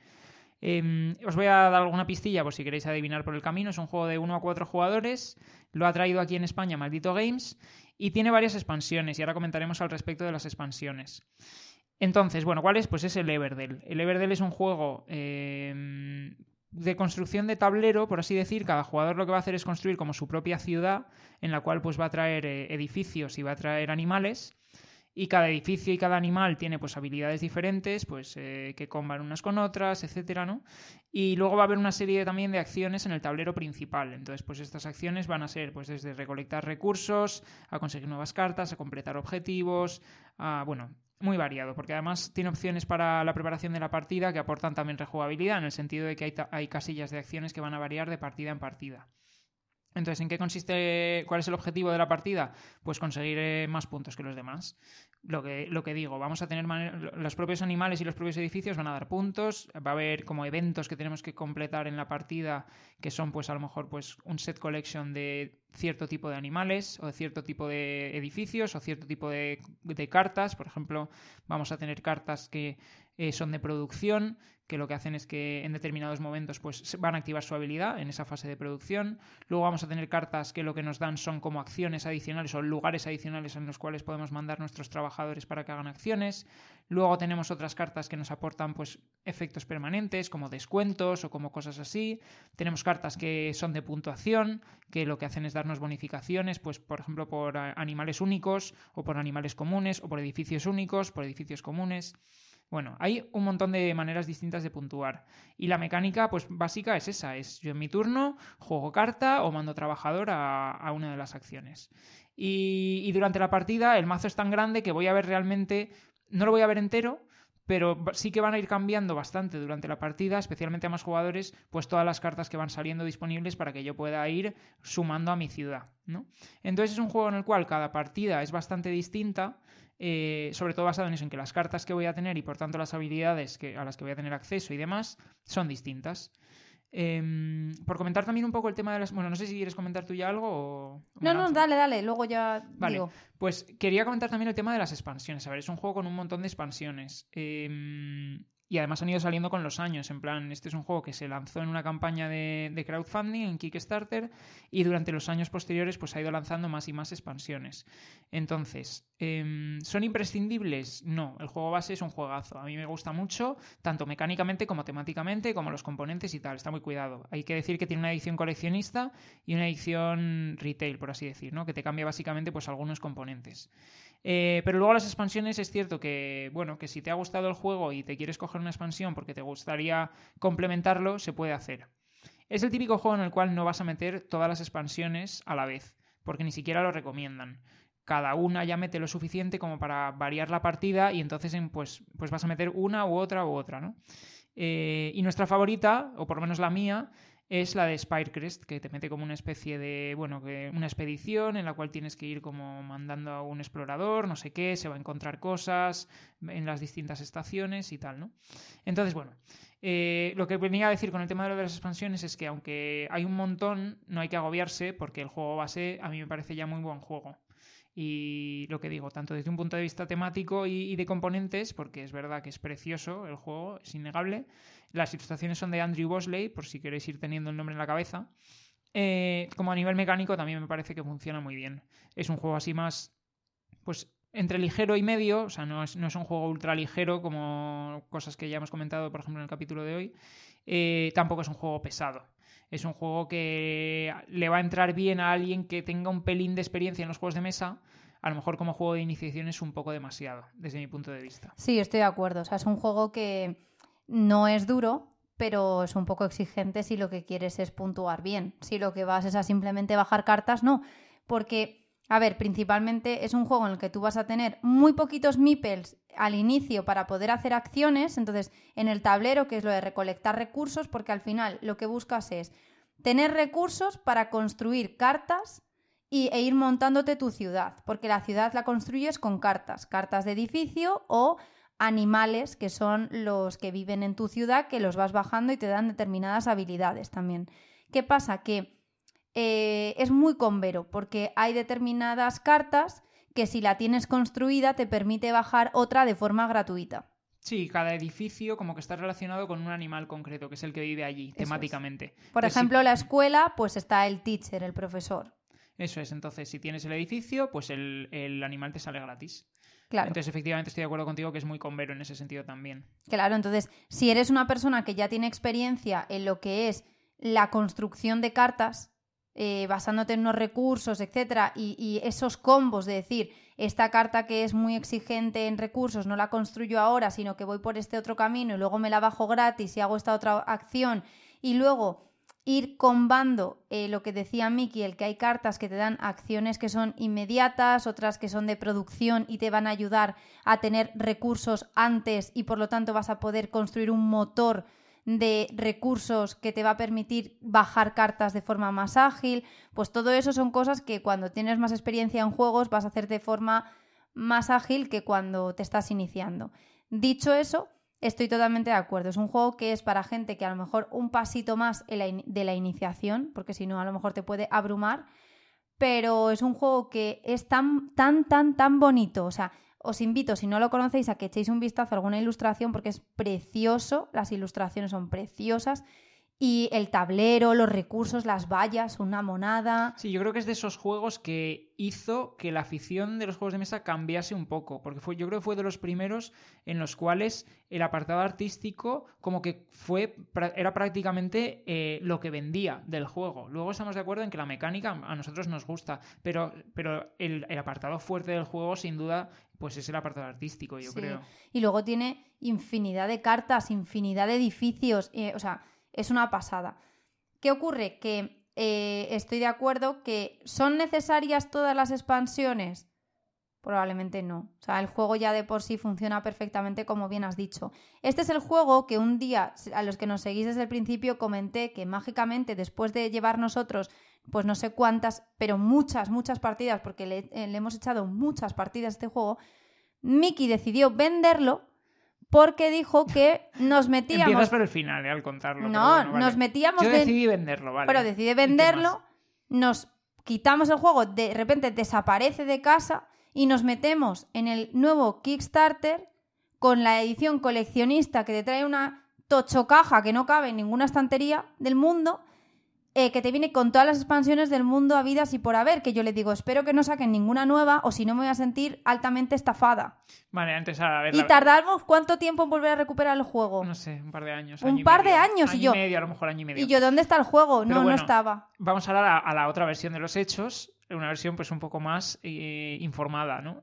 Eh, os voy a dar alguna pistilla por si queréis adivinar por el camino. Es un juego de 1 a 4 jugadores. Lo ha traído aquí en España Maldito Games. Y tiene varias expansiones. Y ahora comentaremos al respecto de las expansiones. Entonces, bueno, ¿cuál es? Pues es el Everdell. El Everdell es un juego eh, de construcción de tablero, por así decir. Cada jugador lo que va a hacer es construir como su propia ciudad, en la cual pues va a traer eh, edificios y va a traer animales. Y cada edificio y cada animal tiene pues habilidades diferentes, pues eh, que comban unas con otras, etcétera, ¿no? Y luego va a haber una serie también de acciones en el tablero principal. Entonces, pues estas acciones van a ser pues desde recolectar recursos, a conseguir nuevas cartas, a completar objetivos, a bueno, muy variado, porque además tiene opciones para la preparación de la partida que aportan también rejugabilidad, en el sentido de que hay, hay casillas de acciones que van a variar de partida en partida. Entonces, ¿en qué consiste, cuál es el objetivo de la partida? Pues conseguir eh, más puntos que los demás. Lo que, lo que digo, vamos a tener los propios animales y los propios edificios van a dar puntos, va a haber como eventos que tenemos que completar en la partida, que son pues a lo mejor pues un set collection de cierto tipo de animales o de cierto tipo de edificios o cierto tipo de, de cartas. Por ejemplo, vamos a tener cartas que eh, son de producción, que lo que hacen es que en determinados momentos pues van a activar su habilidad en esa fase de producción. Luego vamos a tener cartas que lo que nos dan son como acciones adicionales o lugares adicionales en los cuales podemos mandar nuestros trabajadores para que hagan acciones. Luego tenemos otras cartas que nos aportan pues efectos permanentes como descuentos o como cosas así. Tenemos cartas que son de puntuación, que lo que hacen es darnos bonificaciones, pues por ejemplo por animales únicos o por animales comunes o por edificios únicos, por edificios comunes. Bueno, hay un montón de maneras distintas de puntuar. Y la mecánica, pues básica es esa, es yo en mi turno juego carta o mando trabajador a, una de las acciones. Y, y durante la partida el mazo es tan grande que voy a ver realmente, no lo voy a ver entero, pero sí que van a ir cambiando bastante durante la partida, especialmente a más jugadores, pues todas las cartas que van saliendo disponibles para que yo pueda ir sumando a mi ciudad, ¿no? Entonces es un juego en el cual cada partida es bastante distinta, eh, sobre todo basado en eso, en que las cartas que voy a tener y por tanto las habilidades que, a las que voy a tener acceso y demás son distintas. Em, por comentar también un poco el tema de las... Bueno, no sé si quieres comentar tú ya algo o... No, no, dale, dale, luego ya Vale, digo. pues quería comentar también el tema de las expansiones. A ver, es un juego con un montón de expansiones. Eh, y además han ido saliendo con los años. En plan, este es un juego que se lanzó en una campaña de, crowdfunding, en Kickstarter, y durante los años posteriores pues ha ido lanzando más y más expansiones. Entonces, em, ¿son imprescindibles? No, el juego base es un juegazo. A mí me gusta mucho, tanto mecánicamente como temáticamente, como los componentes y tal. Está muy cuidado. Hay que decir que tiene una edición coleccionista y una edición retail, por así decir, ¿no? que te cambia básicamente pues algunos componentes. Eh, pero luego las expansiones es cierto que, bueno, que si te ha gustado el juego y te quieres coger una expansión porque te gustaría complementarlo, se puede hacer. Es el típico juego en el cual no vas a meter todas las expansiones a la vez, porque ni siquiera lo recomiendan. Cada una ya mete lo suficiente como para variar la partida y entonces pues, pues vas a meter una u otra u otra, ¿no? Eh, y nuestra favorita, o por lo menos la mía, es la de Spirecrest, que te mete como una especie de, bueno, que una expedición en la cual tienes que ir como mandando a un explorador, no sé qué, se va a encontrar cosas en las distintas estaciones y tal, ¿no? Entonces, bueno, eh, lo que venía a decir con el tema de lo de las expansiones es que aunque hay un montón, no hay que agobiarse porque el juego base a mí me parece ya muy buen juego. Y lo que digo, tanto desde un punto de vista temático y, de componentes, porque es verdad que es precioso el juego, es innegable. Las ilustraciones son de Andrew Bosley, por si queréis ir teniendo el nombre en la cabeza. Eh, como a nivel mecánico también me parece que funciona muy bien. Es un juego así más, pues entre ligero y medio, o sea, no es, no es un juego ultra ligero como cosas que ya hemos comentado, por ejemplo, en el capítulo de hoy. Eh, tampoco es un juego pesado es un juego que le va a entrar bien a alguien que tenga un pelín de experiencia en los juegos de mesa. A lo mejor como juego de iniciación es un poco demasiado, desde mi punto de vista. Sí, estoy de acuerdo. O sea, es un juego que no es duro, pero es un poco exigente si lo que quieres es puntuar bien. Si lo que vas es a simplemente bajar cartas, no. Porque, a ver, principalmente es un juego en el que tú vas a tener muy poquitos meeples al inicio para poder hacer acciones, entonces en el tablero, que es lo de recolectar recursos, porque al final lo que buscas es tener recursos para construir cartas y, e ir montándote tu ciudad, porque la ciudad la construyes con cartas, cartas de edificio o animales que son los que viven en tu ciudad, que los vas bajando y te dan determinadas habilidades también. ¿Qué pasa? Que eh, es muy convero, porque hay determinadas cartas que si la tienes construida te permite bajar otra de forma gratuita. Sí, cada edificio como que está relacionado con un animal concreto, que es el que vive allí, temáticamente. Por ejemplo, la escuela, pues está el teacher, el profesor. Eso es, entonces si tienes el edificio, pues el, animal te sale gratis. Claro. Entonces, efectivamente, estoy de acuerdo contigo que es muy convero en ese sentido también. Claro, entonces, si eres una persona que ya tiene experiencia en lo que es la construcción de cartas, eh, basándote en unos recursos, etcétera, y, esos combos de decir, esta carta que es muy exigente en recursos no la construyo ahora, sino que voy por este otro camino y luego me la bajo gratis y hago esta otra acción, y luego ir combando eh, lo que decía Miki, el que hay cartas que te dan acciones que son inmediatas, otras que son de producción y te van a ayudar a tener recursos antes y por lo tanto vas a poder construir un motor de recursos que te va a permitir bajar cartas de forma más ágil, pues todo eso son cosas que cuando tienes más experiencia en juegos vas a hacer de forma más ágil que cuando te estás iniciando. Dicho eso, estoy totalmente de acuerdo. Es un juego que es para gente que a lo mejor un pasito más de la iniciación, porque si no a lo mejor te puede abrumar, pero es un juego que es tan, tan, tan, tan bonito. O sea, os invito, si no lo conocéis, a que echéis un vistazo a alguna ilustración porque es precioso, las ilustraciones son preciosas y el tablero, los recursos, las vallas, una monada. Sí, yo creo que es de esos juegos que hizo que la afición de los juegos de mesa cambiase un poco, porque fue, yo creo que fue de los primeros en los cuales el apartado artístico como que fue era prácticamente eh, lo que vendía del juego. Luego estamos de acuerdo en que la mecánica a nosotros nos gusta, pero, pero el, apartado fuerte del juego sin duda pues es el apartado artístico, yo creo. Y luego tiene infinidad de cartas, infinidad de edificios, eh, o sea es una pasada. ¿Qué ocurre? Que eh, estoy de acuerdo que son necesarias todas las expansiones. Probablemente no. O sea, el juego ya de por sí funciona perfectamente como bien has dicho. Este es el juego que un día, a los que nos seguís desde el principio, comenté que mágicamente después de llevar nosotros, pues no sé cuántas, pero muchas, muchas partidas, porque le, eh, le hemos echado muchas partidas a este juego, Mickey decidió venderlo porque dijo que nos metíamos. Empiezas por el final, eh, al contarlo. No, nos metíamos. Yo decidí venderlo, ¿vale? Pero decidí venderlo, nos quitamos el juego, de repente desaparece de casa y nos metemos en el nuevo Kickstarter con la edición coleccionista que te trae una tochocaja que no cabe en ninguna estantería del mundo, eh, que te viene con todas las expansiones del mundo habidas y por haber, que yo le digo, espero que no saquen ninguna nueva o si no me voy a sentir altamente estafada. Vale, antes a ver. ¿Y la- tardamos cuánto tiempo en volver a recuperar el juego? No sé, un par de años. Un año y par de años, y Año yo- medio, a lo mejor año y medio. Y yo, ¿dónde está el juego? Pero no, bueno, no estaba. Vamos ahora a la, a la otra versión de los hechos, una versión pues un poco más eh, informada, ¿no?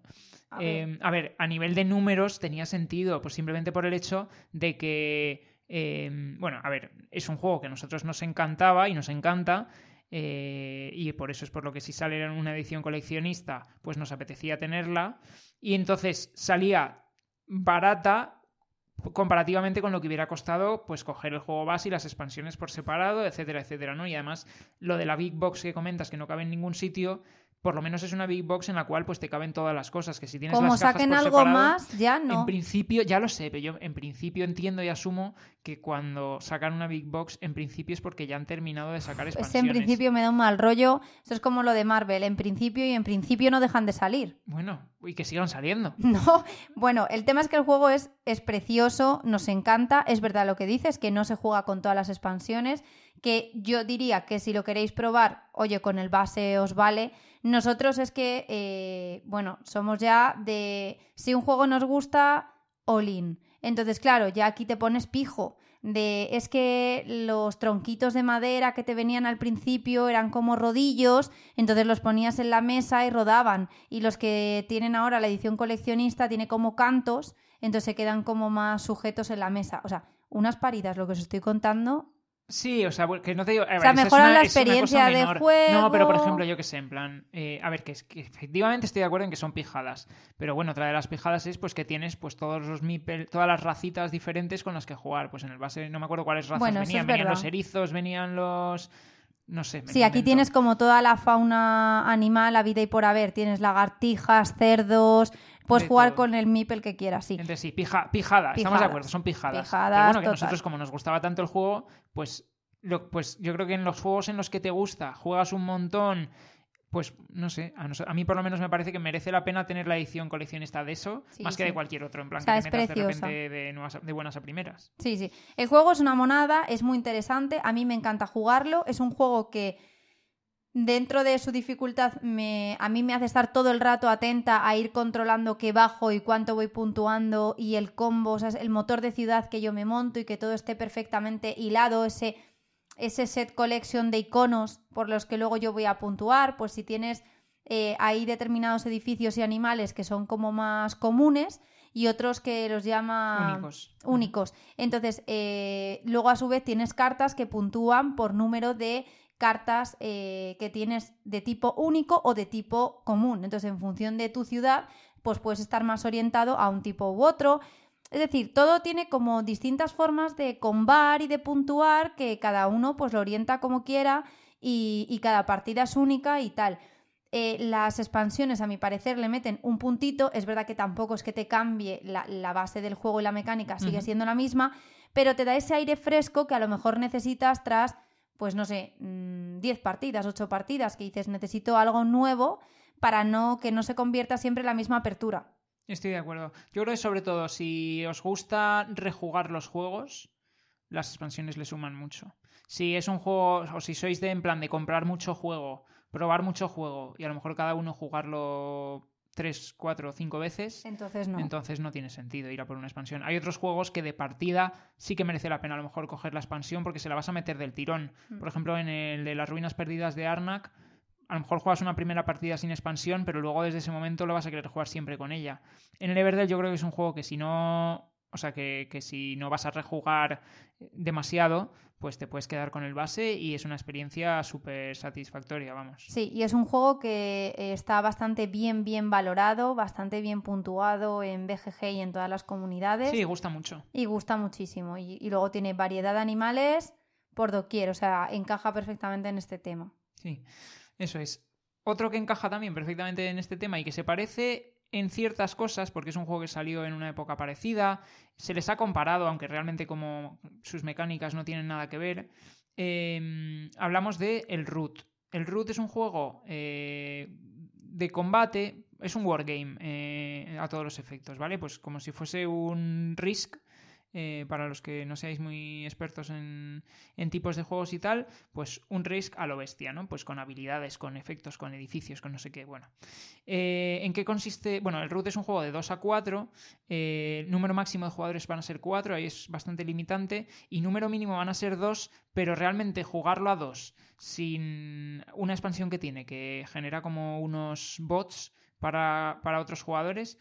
A Eh, ver. a ver, a nivel de números tenía sentido, pues simplemente por el hecho de que, eh, bueno, a ver, es un juego que a nosotros nos encantaba y nos encanta, eh, y por eso es por lo que si sale en una edición coleccionista, pues nos apetecía tenerla, y entonces salía barata comparativamente con lo que hubiera costado pues coger el juego base y las expansiones por separado, etcétera, etcétera, ¿no? Y además lo de la Big Box que comentas que no cabe en ningún sitio, por lo menos es una Big Box en la cual pues te caben todas las cosas, que si tienes Como las cajas saquen por algo separado, más, ya no. En principio, ya lo sé, pero yo en principio entiendo y asumo que cuando sacan una Big Box, en principio es porque ya han terminado de sacar expansiones. en principio me da un mal rollo. Eso es como lo de Marvel. En principio y en principio no dejan de salir. Bueno, y que sigan saliendo. No, bueno, el tema es que el juego es, es precioso, nos encanta, es verdad lo que dices, que no se juega con todas las expansiones, que yo diría que si lo queréis probar, oye, con el base os vale. Nosotros es que, eh, bueno, somos ya de, si un juego nos gusta, all in. Entonces, claro, ya aquí te pones pijo. De, es que los tronquitos de madera que te venían al principio eran como rodillos, entonces los ponías en la mesa y rodaban. Y los que tienen ahora la edición coleccionista tiene como cantos, entonces se quedan como más sujetos en la mesa. O sea, unas paridas, lo que os estoy contando. Sí, o sea, que no te digo. a ver, sea, mejoran la experiencia de menor. juego. No, pero por ejemplo, yo que sé, en plan. eh, a ver, que, es, que efectivamente estoy de acuerdo en que son pijadas. Pero bueno, otra de las pijadas es pues que tienes pues todos los meeple, todas las racitas diferentes con las que jugar. Pues en el base, no me acuerdo cuáles razas Bueno, venían. es Venían los erizos, venían los. No sé. Sí, aquí tienes como toda la fauna animal, la vida y por haber. Tienes lagartijas, cerdos, puedes De jugar todo. con el meeple que quieras, sí. Entonces sí, pija- pijada, estamos de Pijadas. acuerdo, son pijadas. Pijadas, Pero bueno, que total. nosotros como nos gustaba tanto el juego, pues, lo- pues yo creo que en los juegos en los que te gusta, juegas un montón, pues no sé, a, nos- a mí por lo menos me parece que merece la pena tener la edición coleccionista de eso, Sí, más que de cualquier otro, en plan O sea, que es te metas de repente de, nuevas- de buenas a primeras. Sí, sí. El juego es una monada, es muy interesante, a mí me encanta jugarlo, es un juego que dentro de su dificultad me, a mí me hace estar todo el rato atenta a ir controlando qué bajo y cuánto voy puntuando y el combo, o sea, el motor de ciudad que yo me monto y que todo esté perfectamente hilado, ese, ese set collection de iconos por los que luego yo voy a puntuar, pues si tienes eh, hay determinados edificios y animales que son como más comunes y otros que los llama Únicos. únicos. Entonces, eh, luego a su vez tienes cartas que puntúan por número de cartas eh, que tienes de tipo único o de tipo común. Entonces, en función de tu ciudad, pues puedes estar más orientado a un tipo u otro. Es decir, todo tiene como distintas formas de combar y de puntuar que cada uno pues lo orienta como quiera y, y cada partida es única y tal. Eh, las expansiones, a mi parecer, le meten un puntito. Es verdad que tampoco es que te cambie la, la base del juego y la mecánica, sigue siendo la misma, pero te da ese aire fresco que a lo mejor necesitas tras, pues no sé, mm, 10 partidas, 8 partidas, que dices, necesito algo nuevo para no que no se convierta siempre en la misma apertura. Estoy de acuerdo. Yo creo que sobre todo si os gusta rejugar los juegos, las expansiones le suman mucho. Si es un juego, o si sois de en plan de comprar mucho juego, probar mucho juego y a lo mejor cada uno jugarlo tres, cuatro o cinco veces, Entonces no. entonces no tiene sentido ir a por una expansión. Hay otros juegos que de partida sí que merece la pena a lo mejor coger la expansión porque se la vas a meter del tirón. Mm. Por ejemplo, en el de las ruinas perdidas de Arnak, a lo mejor juegas una primera partida sin expansión, pero luego desde ese momento lo vas a querer jugar siempre con ella. En el Everdell yo creo que es un juego que si no, o sea, que, que si no vas a rejugar demasiado, pues te puedes quedar con el base y es una experiencia súper satisfactoria, vamos. Sí, y es un juego que eh, está bastante bien, bien valorado, bastante bien puntuado en BGG y en todas las comunidades. Sí, gusta mucho. Y gusta muchísimo. Y, y luego tiene variedad de animales por doquier, o sea, encaja perfectamente en este tema. Sí, eso es. Otro que encaja también perfectamente en este tema y que se parece en ciertas cosas, porque es un juego que salió en una época parecida, se les ha comparado, aunque realmente como sus mecánicas no tienen nada que ver. eh, hablamos de el Root. El Root es un juego eh, de combate, es un wargame eh, a todos los efectos, ¿vale? Pues como si fuese un Risk eh, para los que no seáis muy expertos en, tipos de juegos y tal, pues un Risk a lo bestia, ¿no? Pues con habilidades, con efectos, con edificios, con no sé qué. Bueno, eh, ¿en qué consiste? Bueno, el Root es un juego de 2 a 4, eh, número máximo de jugadores van a ser 4, ahí es bastante limitante, y número mínimo van a ser 2, pero realmente jugarlo a 2 sin una expansión que tiene, que genera como unos bots para, para otros jugadores,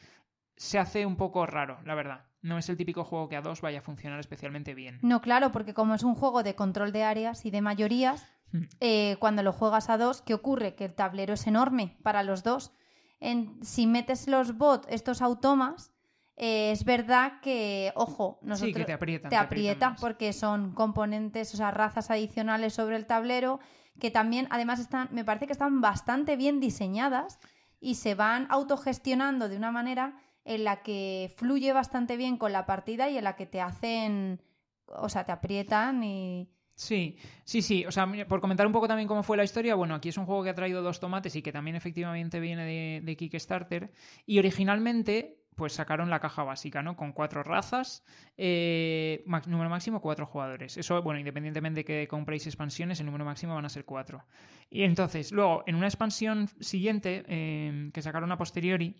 se hace un poco raro, la verdad. No es el típico juego que a dos vaya a funcionar especialmente bien. No, claro, porque como es un juego de control de áreas y de mayorías, hmm. eh, cuando lo juegas a dos, ¿qué ocurre? Que el tablero es enorme para los dos. En, si metes los bots, estos automas, eh, es verdad que, ojo, nosotros, sí, que te aprieta. Te, aprieta porque son componentes, o sea, razas adicionales sobre el tablero que también, además, están, me parece que están bastante bien diseñadas y se van autogestionando de una manera en la que fluye bastante bien con la partida y en la que te hacen, o sea, te aprietan y... Sí, sí, sí. O sea, por comentar un poco también cómo fue la historia, bueno, aquí es un juego que ha traído dos tomates y que también efectivamente viene de, Kickstarter. Y originalmente, pues sacaron la caja básica, ¿no? Con cuatro razas, eh, número máximo cuatro jugadores. Eso, bueno, independientemente de que compréis expansiones, el número máximo van a ser cuatro. Y entonces, luego, en una expansión siguiente, eh, que sacaron a posteriori,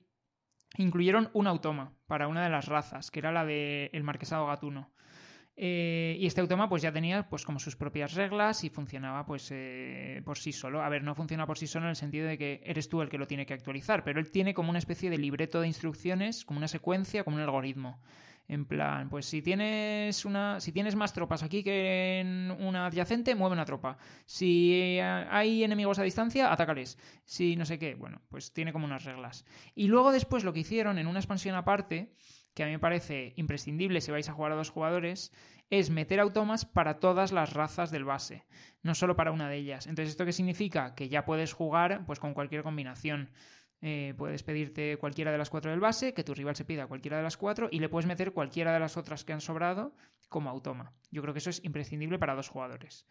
incluyeron un automa para una de las razas, que era la del marquesado gatuno. Eh, y este automa pues ya tenía pues como sus propias reglas y funcionaba pues eh, por sí solo. A ver, no funciona por sí solo en el sentido de que eres tú el que lo tiene que actualizar, pero él tiene como una especie de libreto de instrucciones, como una secuencia, como un algoritmo. En plan, pues si tienes una, si tienes más tropas aquí que en una adyacente, mueve una tropa. Si hay enemigos a distancia, atácales. Si no sé qué, bueno, pues tiene como unas reglas. Y luego después lo que hicieron en una expansión aparte, que a mí me parece imprescindible si vais a jugar a dos jugadores, es meter automas para todas las razas del base, no solo para una de ellas. Entonces, ¿esto qué significa? Que ya puedes jugar pues con cualquier combinación. Eh, puedes pedirte cualquiera de las cuatro del base, que tu rival se pida cualquiera de las cuatro y le puedes meter cualquiera de las otras que han sobrado como automa. Yo creo que eso es imprescindible para dos jugadores.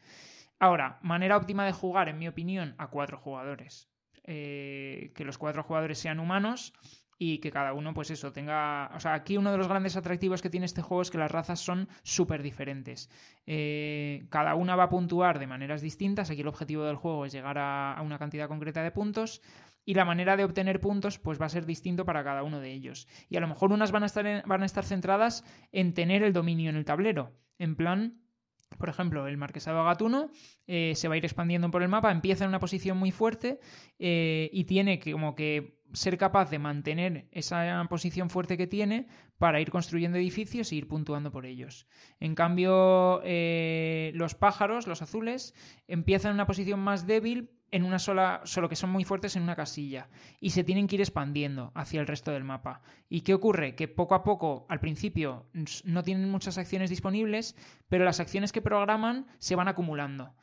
Ahora, manera óptima de jugar, en mi opinión, a cuatro jugadores. Eh, que los cuatro jugadores sean humanos y que cada uno, pues eso, tenga... O sea, aquí uno de los grandes atractivos que tiene este juego es que las razas son súper diferentes. Eh, cada una va a puntuar de maneras distintas. Aquí el objetivo del juego es llegar a una cantidad concreta de puntos y la manera de obtener puntos pues va a ser distinto para cada uno de ellos. Y a lo mejor unas van a estar, van a estar centradas en tener el dominio en el tablero, en plan... Por ejemplo, el marquesado gatuno eh, se va a ir expandiendo por el mapa, empieza en una posición muy fuerte eh, y tiene que como que ser capaz de mantener esa posición fuerte que tiene para ir construyendo edificios e ir puntuando por ellos. En cambio, eh, los pájaros, los azules, empiezan en una posición más débil en una sola, solo que son muy fuertes en una casilla y se tienen que ir expandiendo hacia el resto del mapa. ¿Y qué ocurre? Que poco a poco, al principio, no tienen muchas acciones disponibles, pero las acciones que programan se van acumulando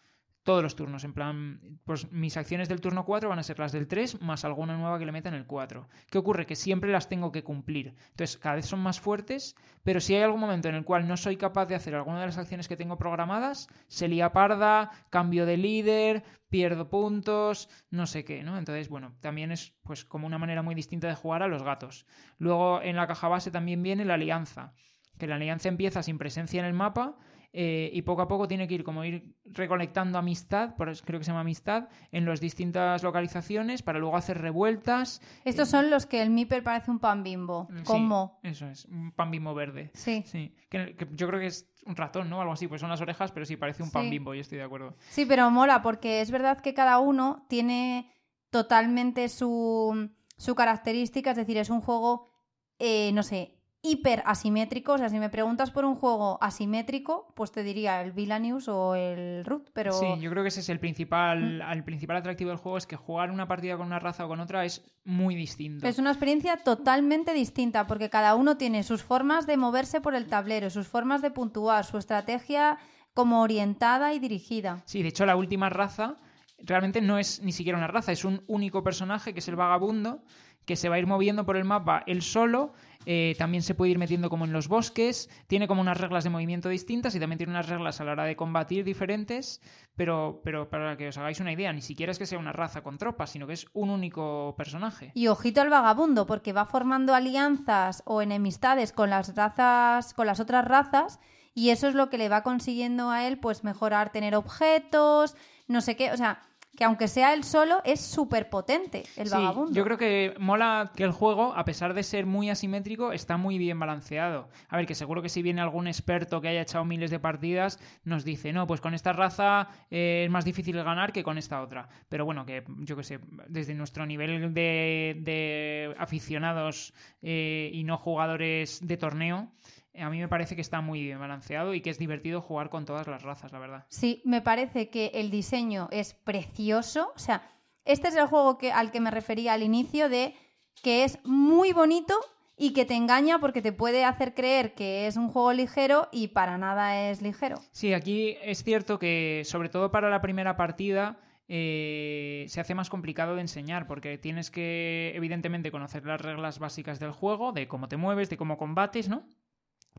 todos los turnos. En plan, pues mis acciones del turno 4 van a ser las del 3 más alguna nueva que le meta en el 4. ¿Qué ocurre? Que siempre las tengo que cumplir. Entonces, cada vez son más fuertes, pero si hay algún momento en el cual no soy capaz de hacer alguna de las acciones que tengo programadas, se lía parda, cambio de líder, pierdo puntos, no sé qué, ¿no? Entonces, bueno, también es pues como una manera muy distinta de jugar a los gatos. Luego, en la caja base también viene la alianza, que la alianza empieza sin presencia en el mapa eh, y poco a poco tiene que ir como ir recolectando amistad, por creo que se llama amistad, en las distintas localizaciones para luego hacer revueltas. Estos son los que el Miper parece un pan bimbo, como... eso es, un pan bimbo verde. Sí. sí. Que, yo creo que es un ratón, ¿no? Algo así, pues son las orejas, pero sí parece un pan bimbo, yo estoy de acuerdo. Sí, pero mola porque es verdad que cada uno tiene totalmente su, su característica, es decir, es un juego, eh, no sé, hiper asimétrico. O sea, si me preguntas por un juego asimétrico, pues te diría el Villanews o el Root, pero... Sí, yo creo que ese es el principal, mm. el principal atractivo del juego, es que jugar una partida con una raza o con otra es muy distinto. Es una experiencia totalmente distinta, porque cada uno tiene sus formas de moverse por el tablero, sus formas de puntuar, su estrategia como orientada y dirigida. Sí, de hecho la última raza realmente no es ni siquiera una raza, es un único personaje que es el vagabundo que se va a ir moviendo por el mapa él solo. Eh, también se puede ir metiendo como en los bosques. Tiene como unas reglas de movimiento distintas y también tiene unas reglas a la hora de combatir diferentes. Pero, pero para que os hagáis una idea, ni siquiera es que sea una raza con tropas, sino que es un único personaje. Y ojito al vagabundo, porque va formando alianzas o enemistades con las razas, con las otras razas, y eso es lo que le va consiguiendo a él, pues mejorar, tener objetos, no sé qué, o sea, que aunque sea él solo, es súper potente el Sí, vagabundo. yo creo que mola que el juego, a pesar de ser muy asimétrico, está muy bien balanceado. A ver, que seguro que si viene algún experto que haya echado miles de partidas, nos dice, no, pues con esta raza eh, es más difícil ganar que con esta otra. Pero bueno, que yo que sé, desde nuestro nivel de, de aficionados eh, y no jugadores de torneo, a mí me parece que está muy bien balanceado y que es divertido jugar con todas las razas, la verdad. Sí, me parece que el diseño es precioso. O sea, este es el juego que, al que me refería al inicio de que es muy bonito y que te engaña porque te puede hacer creer que es un juego ligero y para nada es ligero. Sí, aquí es cierto que, sobre todo para la primera partida, eh, se hace más complicado de enseñar porque tienes que, evidentemente, conocer las reglas básicas del juego, de cómo te mueves, de cómo combates, ¿no?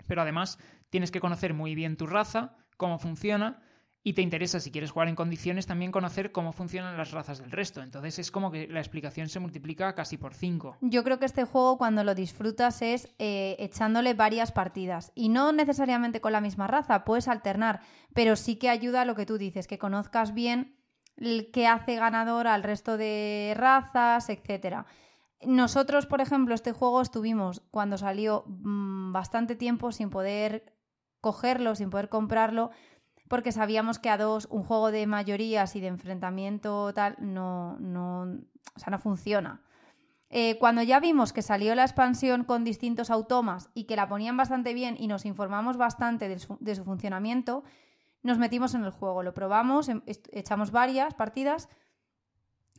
Pero además tienes que conocer muy bien tu raza, cómo funciona, y te interesa, si quieres jugar en condiciones, también conocer cómo funcionan las razas del resto. Entonces es como que la explicación se multiplica casi por 5. Yo creo que este juego cuando lo disfrutas es eh, echándole varias partidas y no necesariamente con la misma raza, puedes alternar, pero sí que ayuda a lo que tú dices, que conozcas bien qué hace ganador al resto de razas, etcétera. Nosotros, por ejemplo, este juego estuvimos cuando salió mmm, bastante tiempo sin poder cogerlo, sin poder comprarlo, porque sabíamos que a dos un juego de mayorías y de enfrentamiento tal no, no, o sea, no funciona. Eh, cuando ya vimos que salió la expansión con distintos automas y que la ponían bastante bien y nos informamos bastante de su, de su funcionamiento, nos metimos en el juego, lo probamos, em, echamos varias partidas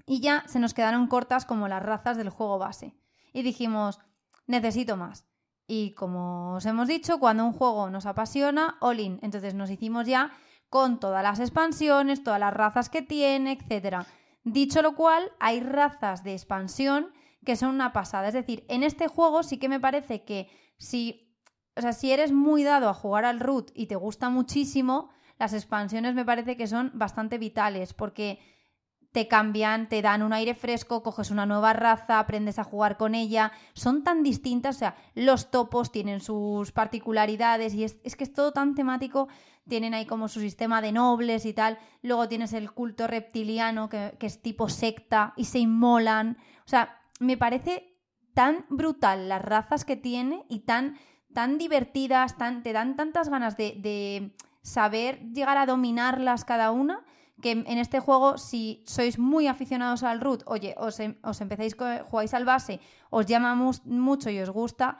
y ya se nos quedaron cortas como las razas del juego base. Y dijimos, necesito más. Y como os hemos dicho, cuando un juego nos apasiona, all in. Entonces nos hicimos ya con todas las expansiones, todas las razas que tiene, etc. Dicho lo cual, hay razas de expansión que son una pasada. Es decir, en este juego sí que me parece que si, o sea, si eres muy dado a jugar al root y te gusta muchísimo, las expansiones me parece que son bastante vitales porque te cambian, te dan un aire fresco, coges una nueva raza, aprendes a jugar con ella, son tan distintas, o sea, los topos tienen sus particularidades y es, es, que es todo tan temático, tienen ahí como su sistema de nobles y tal, luego tienes el culto reptiliano que, que es tipo secta y se inmolan, o sea, me parece tan brutal las razas que tiene y tan, tan divertidas, te dan tantas ganas de, de saber llegar a dominarlas cada una que en este juego, si sois muy aficionados al root, oye, os, em, os empecéis, jugáis al base, os llama mu mucho y os gusta,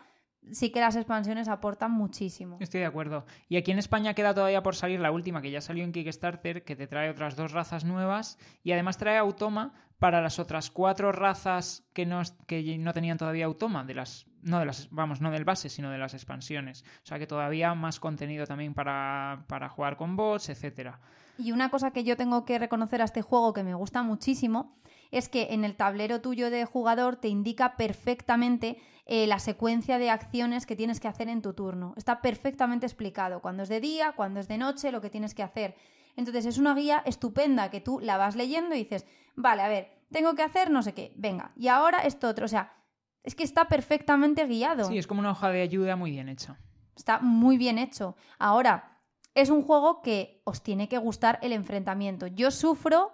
sí que las expansiones aportan muchísimo. Estoy de acuerdo. Y aquí en España queda todavía por salir la última, que ya salió en Kickstarter, que te trae otras dos razas nuevas y además trae Automa para las otras cuatro razas que no, que no tenían todavía Automa, de las, no de las, vamos, no del base, sino de las expansiones. O sea que todavía más contenido también para, para jugar con bots, etcétera. Y una cosa que yo tengo que reconocer a este juego que me gusta muchísimo es que en el tablero tuyo de jugador te indica perfectamente eh, la secuencia de acciones que tienes que hacer en tu turno. Está perfectamente explicado cuando es de día, cuando es de noche, lo que tienes que hacer. Entonces es una guía estupenda que tú la vas leyendo y dices, vale, a ver, tengo que hacer no sé qué, venga, y ahora esto otro. O sea, es que está perfectamente guiado. Sí, es como una hoja de ayuda muy bien hecha. Está muy bien hecho. Ahora, es un juego que os tiene que gustar el enfrentamiento. Yo sufro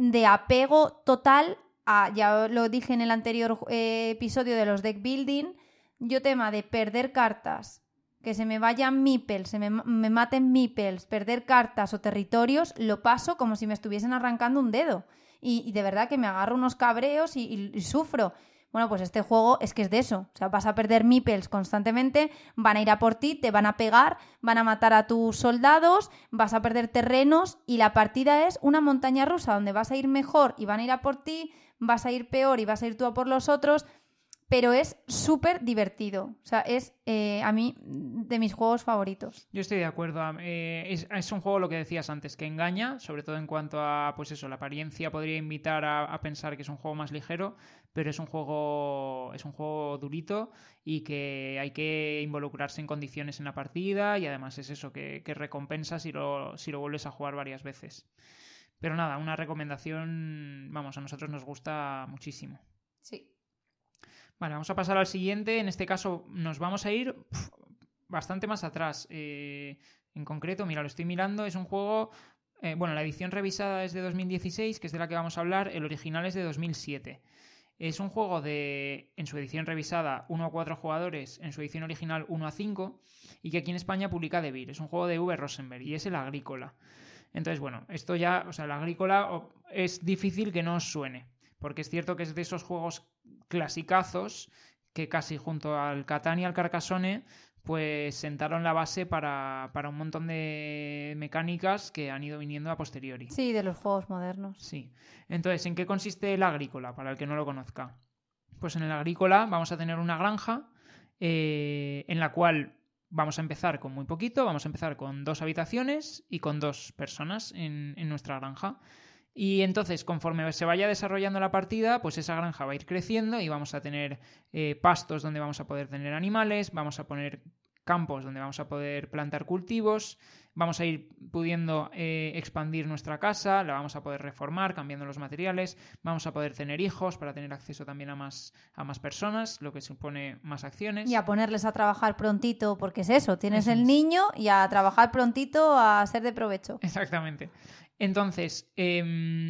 de apego total a, ya lo dije en el anterior eh, episodio de los deck building, yo tema de perder cartas, que se me vayan meeples, se me, me maten meeples, perder cartas o territorios, lo paso como si me estuviesen arrancando un dedo. Y, de verdad que me agarro unos cabreos y, y, y sufro. Bueno, pues este juego es que es de eso. O sea, vas a perder meeples constantemente, van a ir a por ti, te van a pegar, van a matar a tus soldados, vas a perder terrenos y la partida es una montaña rusa donde vas a ir mejor y van a ir a por ti, vas a ir peor y vas a ir tú a por los otros. Pero es súper divertido. O sea, es eh, a mí de mis juegos favoritos. Yo estoy de acuerdo. Eh, es, es, un juego, lo que decías antes, que engaña, sobre todo en cuanto a, pues eso, la apariencia podría invitar a, a, pensar que es un juego más ligero, pero es un juego, es un juego durito y que hay que involucrarse en condiciones en la partida y además es eso, que, que recompensa si lo, si lo vuelves a jugar varias veces. Pero nada, una recomendación, vamos, a nosotros nos gusta muchísimo. Sí. Vale, vamos a pasar al siguiente. En este caso nos vamos a ir bastante más atrás. Eh, en concreto, mira, lo estoy mirando, es un juego... Eh, bueno, la edición revisada es de 2016, que es de la que vamos a hablar. El original es de 2007. Es un juego de, en su edición revisada, 1 a 4 jugadores, en su edición original 1 a 5, y que aquí en España publica Devir. Es un juego de V. Rosenberg y es el Agrícola. Entonces, bueno, esto ya, o sea, el Agrícola es difícil que no os suene, porque es cierto que es de esos juegos clasicazos que casi junto al Catán y al Carcassonne pues sentaron la base para, para, un montón de mecánicas que han ido viniendo a posteriori. Sí, de los juegos modernos. Sí. Entonces, ¿en qué consiste el agrícola, para el que no lo conozca? Pues en el agrícola vamos a tener una granja eh, en la cual vamos a empezar con muy poquito, vamos a empezar con dos habitaciones y con dos personas en, en nuestra granja. Y entonces, conforme se vaya desarrollando la partida, pues esa granja va a ir creciendo y vamos a tener eh, pastos donde vamos a poder tener animales, vamos a poner campos donde vamos a poder plantar cultivos, vamos a ir pudiendo eh, expandir nuestra casa, la vamos a poder reformar cambiando los materiales, vamos a poder tener hijos para tener acceso también a más, a más personas, lo que supone más acciones. Y a ponerles a trabajar prontito, porque es eso, tienes el niño y a trabajar prontito a ser de provecho. Exactamente. Entonces, eh,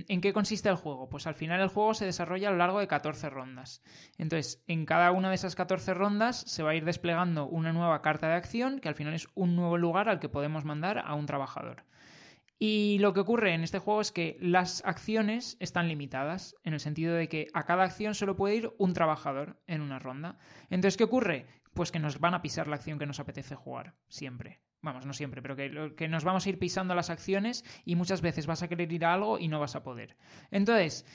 ¿en qué consiste el juego? Pues al final el juego se desarrolla a lo largo de 14 rondas. Entonces, en cada una de esas 14 rondas se va a ir desplegando una nueva carta de acción, que al final es un nuevo lugar al que podemos mandar a un trabajador. Y lo que ocurre en este juego es que las acciones están limitadas, en el sentido de que a cada acción solo puede ir un trabajador en una ronda. Entonces, ¿qué ocurre? Pues que nos van a pisar la acción que nos apetece jugar, siempre vamos, no siempre, pero que, que, nos vamos a ir pisando las acciones y muchas veces vas a querer ir a algo y no vas a poder. Entonces,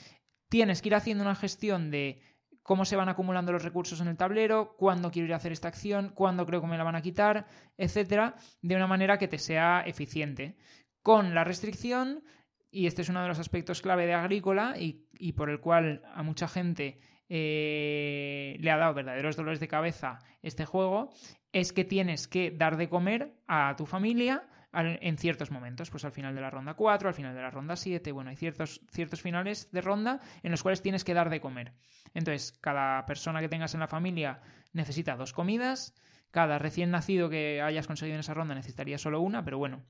tienes que ir haciendo una gestión de cómo se van acumulando los recursos en el tablero, cuándo quiero ir a hacer esta acción, cuándo creo que me la van a quitar, etcétera, de una manera que te sea eficiente. Con la restricción, y este es uno de los aspectos clave de Agrícola y, y por el cual a mucha gente eh, le ha dado verdaderos dolores de cabeza este juego, es que tienes que dar de comer a tu familia en ciertos momentos, pues al final de la ronda 4, al final de la ronda 7, bueno, hay ciertos, ciertos finales de ronda en los cuales tienes que dar de comer. Entonces, cada persona que tengas en la familia necesita dos comidas, cada recién nacido que hayas conseguido en esa ronda necesitaría solo una, pero bueno,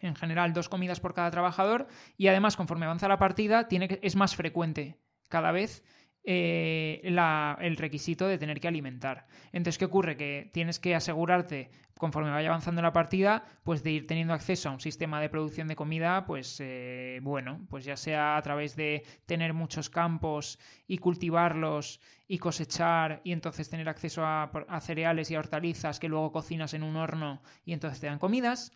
en general dos comidas por cada trabajador y además conforme avanza la partida tiene es más frecuente cada vez eh, el requisito de tener que alimentar. Entonces, ¿qué ocurre? Que tienes que asegurarte, conforme vaya avanzando la partida, pues de ir teniendo acceso a un sistema de producción de comida, pues eh, bueno, pues ya sea a través de tener muchos campos y cultivarlos y cosechar y entonces tener acceso a, a cereales y a hortalizas que luego cocinas en un horno y entonces te dan comidas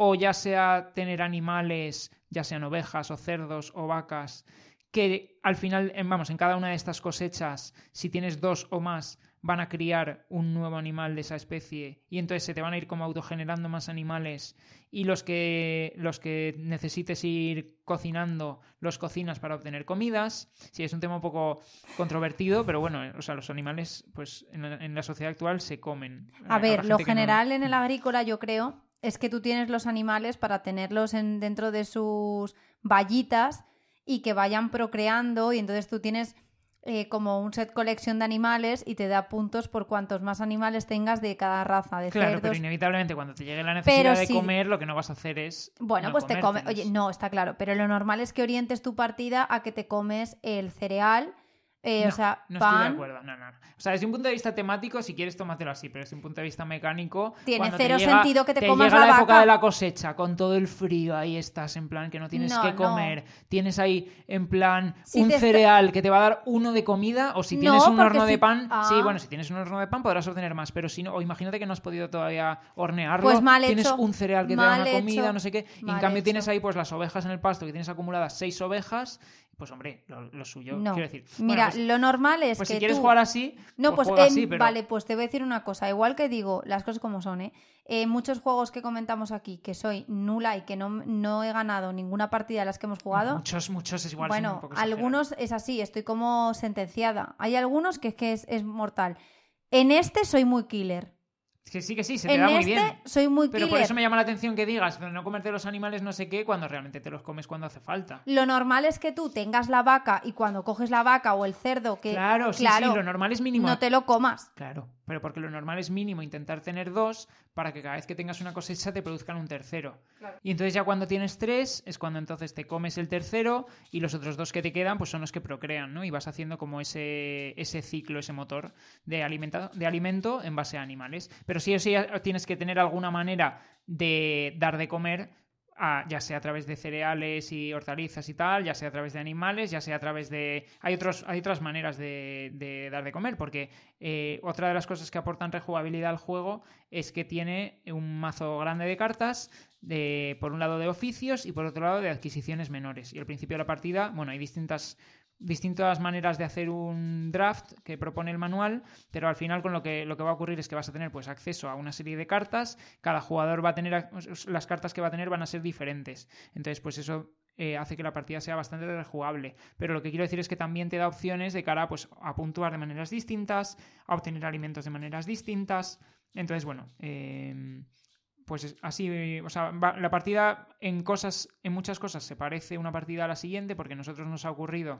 o ya sea tener animales, ya sean ovejas o cerdos o vacas, que al final, vamos, en cada una de estas cosechas, si tienes dos o más, van a criar un nuevo animal de esa especie y entonces se te van a ir como autogenerando más animales y los que los que necesites ir cocinando los cocinas para obtener comidas. Sí, es un tema un poco controvertido, pero bueno, o sea, los animales pues en la, en la sociedad actual se comen. A ver, lo general no... en el agrícola yo creo es que tú tienes los animales para tenerlos en, dentro de sus vallitas y que vayan procreando y entonces tú tienes eh, como un set colección de animales y te da puntos por cuantos más animales tengas de cada raza de claro cerdos. pero inevitablemente cuando te llegue la necesidad Pero de si- comer lo que no vas a hacer es Bueno, no pues te comes. Oye, no, está claro. Pero lo normal es que orientes tu partida a que te comes el cereal, eh, No, o sea, no estoy de pan. acuerdo, no, no, no. O sea, desde un punto de vista temático, si quieres, tómatelo así, pero desde un punto de vista mecánico. Tiene te cero llega- sentido que te comas llega la la época de la cosecha, con todo el frío, ahí estás, en plan, que no tienes No, que no. comer. Tienes ahí, en plan, Si un te está- cereal que te va a dar uno de comida, o si tienes un horno si- de pan. Ah. Sí, bueno, si tienes un horno de pan podrás obtener más, pero si no, o imagínate que no has podido todavía hornearlo. Pues mal Tienes un cereal que te da una comida, hecho. no sé qué. Y en cambio hecho. tienes ahí, pues, las ovejas en el pasto, que tienes acumuladas seis ovejas pues hombre, lo, lo suyo, No. quiero decir. bueno, Mira, pues, lo normal es pues que si quieres tú- jugar así, No, pues, juega en- así, pero vale, pues te voy a decir una cosa. Igual que digo, las cosas como son, ¿eh? Eh, muchos juegos que comentamos aquí, que soy nula y que no, no he ganado ninguna partida de las que hemos jugado. muchos, muchos es igual. un bueno, poco algunos es así, estoy como sentenciada. Hay algunos que es que es, es mortal. En este soy muy killer. Que sí, que sí, se te En da muy este bien. soy muy Pero killer. por eso me llama la atención que digas, no comerte los animales no sé qué, cuando realmente te los comes cuando hace falta. Lo normal es que tú tengas la vaca y cuando coges la vaca o el cerdo que Claro, sí, claro, sí, lo normal es mínimo. no te lo comas. Claro, pero porque lo normal es mínimo intentar tener dos para que cada vez que tengas una cosecha te produzcan un tercero. Y entonces ya cuando tienes tres es cuando entonces te comes el tercero y los otros dos que te quedan pues son los que procrean, ¿no? Y vas haciendo como ese, ese ciclo, ese motor de, alimenta- de alimento en base a animales. Pero sí o sí tienes que tener alguna manera de dar de comer ya sea a través de cereales y hortalizas y tal, ya sea a través de animales, ya sea a través de... Hay, otros, hay otras maneras de, de dar de comer, porque eh, otra de las cosas que aportan rejugabilidad al juego es que tiene un mazo grande de cartas, de, por un lado de oficios y por otro lado de adquisiciones menores. Y al principio de la partida, bueno, hay distintas distintas maneras de hacer un draft que propone el manual, pero al final con lo que lo que va a ocurrir es que vas a tener pues acceso a una serie de cartas, cada jugador va a tener las cartas que va a tener van a ser diferentes. Entonces, pues eso eh, hace que la partida sea bastante rejugable. Pero lo que quiero decir es que también te da opciones de cara pues, a puntuar de maneras distintas, a obtener alimentos de maneras distintas. Entonces, bueno, eh, pues es- así, o sea, va- la partida en cosas, en muchas cosas se parece una partida a la siguiente, porque a nosotros nos ha ocurrido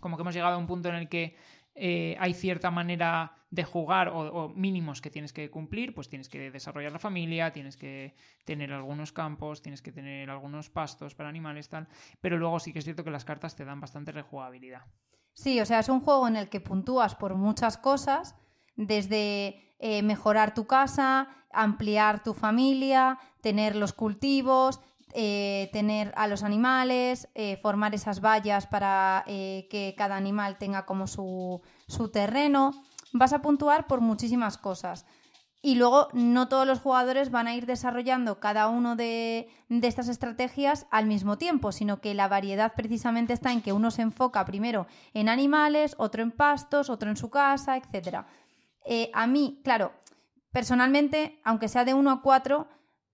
como que hemos llegado a un punto en el que eh, hay cierta manera de jugar o, mínimos que tienes que cumplir, pues tienes que desarrollar la familia, tienes que tener algunos campos, tienes que tener algunos pastos para animales, tal, pero luego sí que es cierto que las cartas te dan bastante rejugabilidad. Sí, o sea, es un juego en el que puntúas por muchas cosas, desde eh, mejorar tu casa, ampliar tu familia, tener los cultivos, eh, tener a los animales, eh, formar esas vallas para eh, que cada animal tenga como su, su terreno. Vas a puntuar por muchísimas cosas. Y luego no todos los jugadores van a ir desarrollando cada uno de, de estas estrategias al mismo tiempo, sino que la variedad precisamente está en que uno se enfoca primero en animales, otro en pastos, otro en su casa, etc. a mí, claro, personalmente, aunque sea de 1 a 4,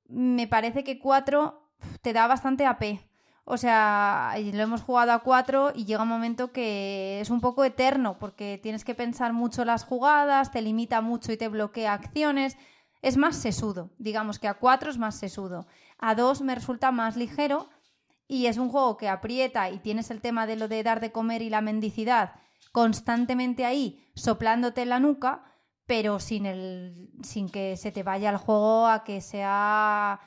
me parece que 4 te da bastante AP. O sea, lo hemos jugado a 4 y llega un momento que es un poco eterno porque tienes que pensar mucho las jugadas, te limita mucho y te bloquea acciones. Es más sesudo, digamos que a 4 es más sesudo. A 2 me resulta más ligero y es un juego que aprieta y tienes el tema de lo de dar de comer y la mendicidad constantemente ahí soplándote en la nuca, pero sin, el, sin que se te vaya el juego a que sea